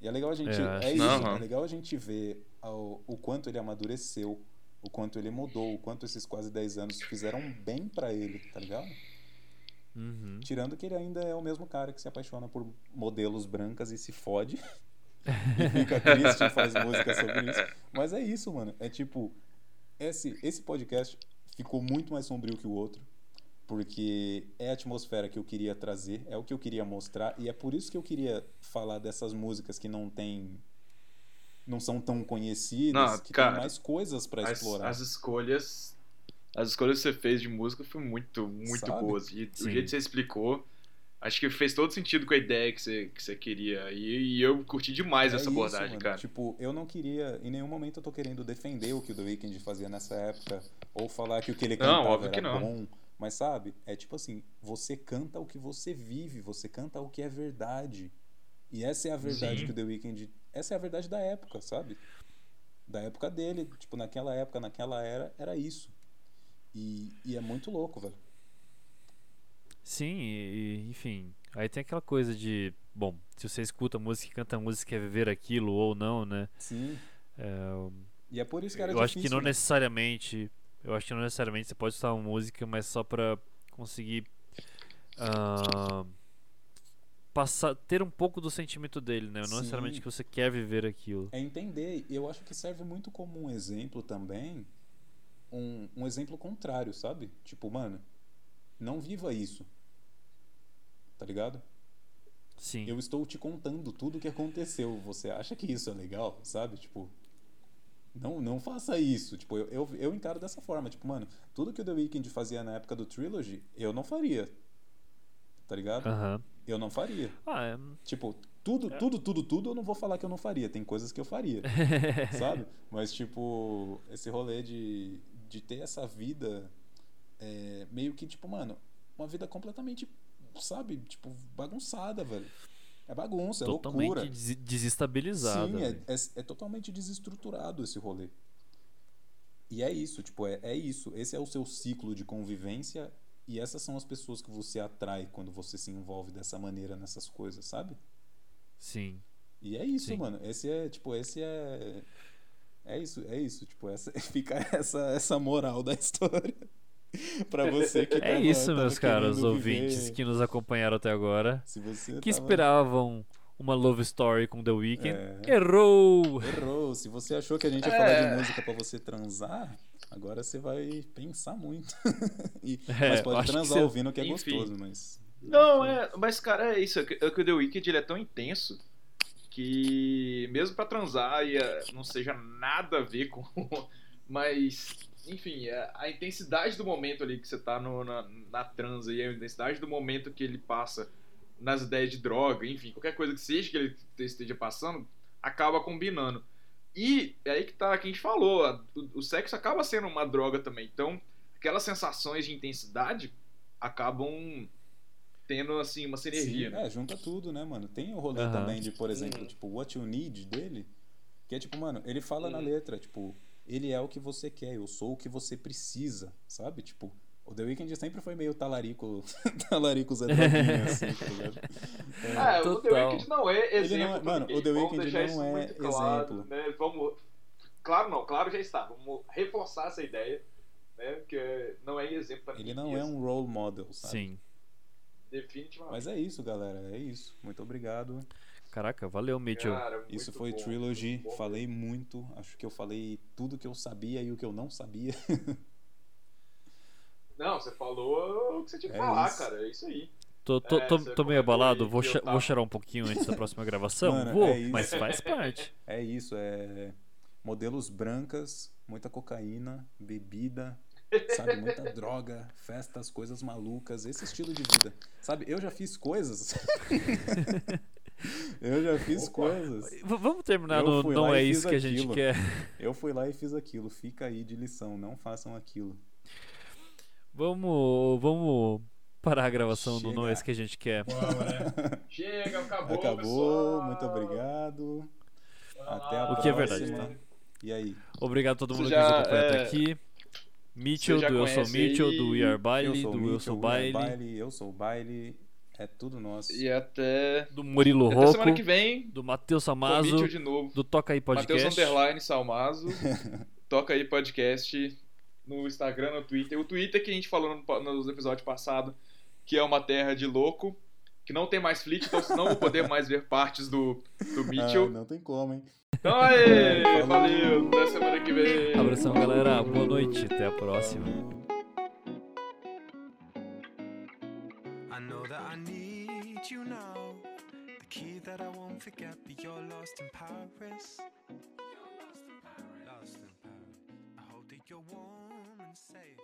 E é legal a gente.
É,
É, isso,
Aham.
é legal a gente ver ao- o quanto ele amadureceu, o quanto ele mudou, o quanto esses quase 10 anos fizeram bem pra ele, tá ligado?
Uhum.
Tirando que ele ainda é o mesmo cara que se apaixona por modelos brancas e se fode. E fica triste e faz música sobre isso. Mas é isso, mano. É tipo. Esse, esse podcast ficou muito mais sombrio que o outro. Porque é a atmosfera que eu queria trazer, é o que eu queria mostrar. E é por isso que eu queria falar dessas músicas que não tem. Não são tão conhecidas,
Não,
que
cara,
tem mais coisas pra
As,
explorar.
as escolhas. As escolhas que você fez de música foram muito, muito
Sabe?
boas. E
Sim.
o jeito que você explicou, acho que fez todo sentido com a ideia que você, que você queria. E, e eu curti demais
É
essa
isso,
abordagem,
mano.
cara.
Tipo, eu não queria, em nenhum momento eu tô querendo defender o que o The Weeknd fazia nessa época, ou falar que o que ele
Não,
cantava
óbvio
era
que não.
bom. Mas sabe, é tipo assim, você canta o que você vive, você canta o que é verdade. E essa é a verdade
Sim.
que o The Weeknd, essa é a verdade da época, sabe? Da época dele, tipo, naquela época, naquela era, era isso. E, e é muito louco, velho.
Sim, e, enfim. Aí tem aquela coisa de. Bom, se você escuta música e canta música, quer viver aquilo ou não, né?
Sim.
É,
E é por isso que era
eu acho que
difícil,
não
né?
necessariamente. Eu acho que não necessariamente você pode escutar uma música, mas só pra conseguir. ah, passar, ter um pouco do sentimento dele, né? Não
Sim.
necessariamente que você quer viver aquilo.
É entender. Eu acho que serve muito como um exemplo também. Um, um exemplo contrário, sabe? Tipo, mano, não viva isso. Tá ligado?
Sim.
Eu estou te contando tudo o que aconteceu. Você acha que isso é legal, sabe? Tipo, não, não faça isso. Tipo, eu, eu, eu encaro dessa forma. Tipo, mano, tudo que o The Weeknd fazia na época do Trilogy, eu não faria. Tá ligado?
Aham.
Eu não faria.
Ah, é.
Tipo, tudo, tudo, tudo, tudo eu não vou falar que eu não faria. Tem coisas que eu faria. sabe? Mas, tipo, esse rolê de, de ter essa vida é, meio que, tipo, mano, uma vida completamente, sabe? Tipo, bagunçada, velho. É bagunça, é
Totalmente
loucura.
des- desestabilizada.
Sim, é, é, é totalmente desestruturado esse rolê. E é isso, tipo, é, é isso. Esse é o seu ciclo de convivência e essas são as pessoas que você atrai quando você se envolve dessa maneira nessas coisas, sabe?
Sim.
E é isso,
Sim.
mano. Esse é, tipo, esse é. É isso, é isso. Tipo, essa, fica essa, essa moral da história. pra você que
É
tava-
isso,
tava
meus caros ouvintes
viver-
que nos acompanharam até agora.
Se você
Que
tava-
esperavam uma love story com The Weeknd.
É.
Errou!
Errou. Se você achou que a gente ia
É.
falar de música pra você transar, agora você vai pensar muito. E-
É,
mas pode
acho que
transar
você-
ouvindo que é
Enfim.
gostoso, mas.
Não, é, mas cara, é isso. É que, é o The Weeknd ele é tão intenso que mesmo pra transar e não seja nada a ver com. Mas, enfim, é, a intensidade do momento ali que você tá no, na, na transa e a intensidade do momento que ele passa nas ideias de droga, enfim, qualquer coisa que seja que ele esteja passando, acaba combinando. E é aí que tá, que a gente falou, a- o, o sexo acaba sendo uma droga também. Então, aquelas sensações de intensidade acabam tendo, assim, uma sinergia.
Sim, é, junta tudo, né, mano? Tem o rolê
Aham.
também de, por exemplo,
Uhum.
tipo, What You Need dele, que é tipo, mano, ele fala na
Uhum.
letra, tipo, ele é o que você quer, eu sou o que você precisa, sabe? Tipo, o The Weeknd sempre foi meio talarico, talarico Zé Droguinha, assim, tá ligado? É,
Ah, o The. Weeknd não é exemplo.
não é- mano, o The Weeknd não é
claro,
exemplo.
Né? Vamos... Claro não, claro já está. Vamos reforçar essa ideia, né? Que não é exemplo pra
ele não é um role model, sabe?
Sim.
Definitivamente.
Mas é isso, galera, é isso. Muito obrigado.
Caraca, valeu, Mitchell.
Cara,
Isso foi
bom,
Trilogy.
muito.
Falei muito. Acho que eu falei tudo que eu sabia e o que eu não sabia.
Não, você falou o que você tinha que
É
falar,
isso.
cara. É isso aí.
Tô, tô,
É,
tô, tô meio abalado, vou,
tava-
vou chorar um pouquinho antes da próxima gravação.
Mano,
vou,
é
mas faz parte.
É isso, é modelos brancas, muita cocaína, bebida, sabe, muita droga, festas, coisas malucas, esse estilo de vida. Sabe, eu já fiz coisas. eu já fiz
Opa.
coisas.
V- vamos terminar
Eu
no Não é isso que a gente
aquilo.
quer.
Eu fui lá e fiz aquilo. Fica aí de lição, não façam aquilo.
Vamos, vamos parar a gravação do Não é
Chega.
isso que a gente quer.
Né? Chega, acabou,
Acabou,
pessoal.
muito obrigado. Até a
O que é
próxima.
verdade, tá?
E aí?
Obrigado a todo mundo
já,
que nos acompanhou até
é,
aqui. Mitchell, do Eu Sou Mitchell,
aí,
do We Are
sou
do Eu Sou Bailey,
eu sou o Bailey. É tudo nosso.
E até,
do Murilo
até semana
Rocco,
que vem.
do Matheus
Com o
Samazo,
Mitchell de novo.
do Toca Aí
Matheus
Podcast.
Underline Salmazo. Toca aí podcast no Instagram, no Twitter. O Twitter que a gente falou no, nos episódios passados, que é uma terra de louco, que não tem mais flit, então vocês não vão poder mais ver partes do, do
Ah,
Mitchell.
não tem como, hein?
Então aí, valeu, até semana que vem.
Abração, galera. Boa noite. Até a próxima.
That I won't forget, but you're lost in Paris. Lost in Paris. I hope that you're warm and safe.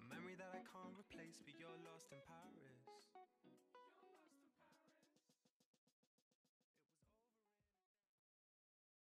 The memory that I can't replace, but you're lost in Paris.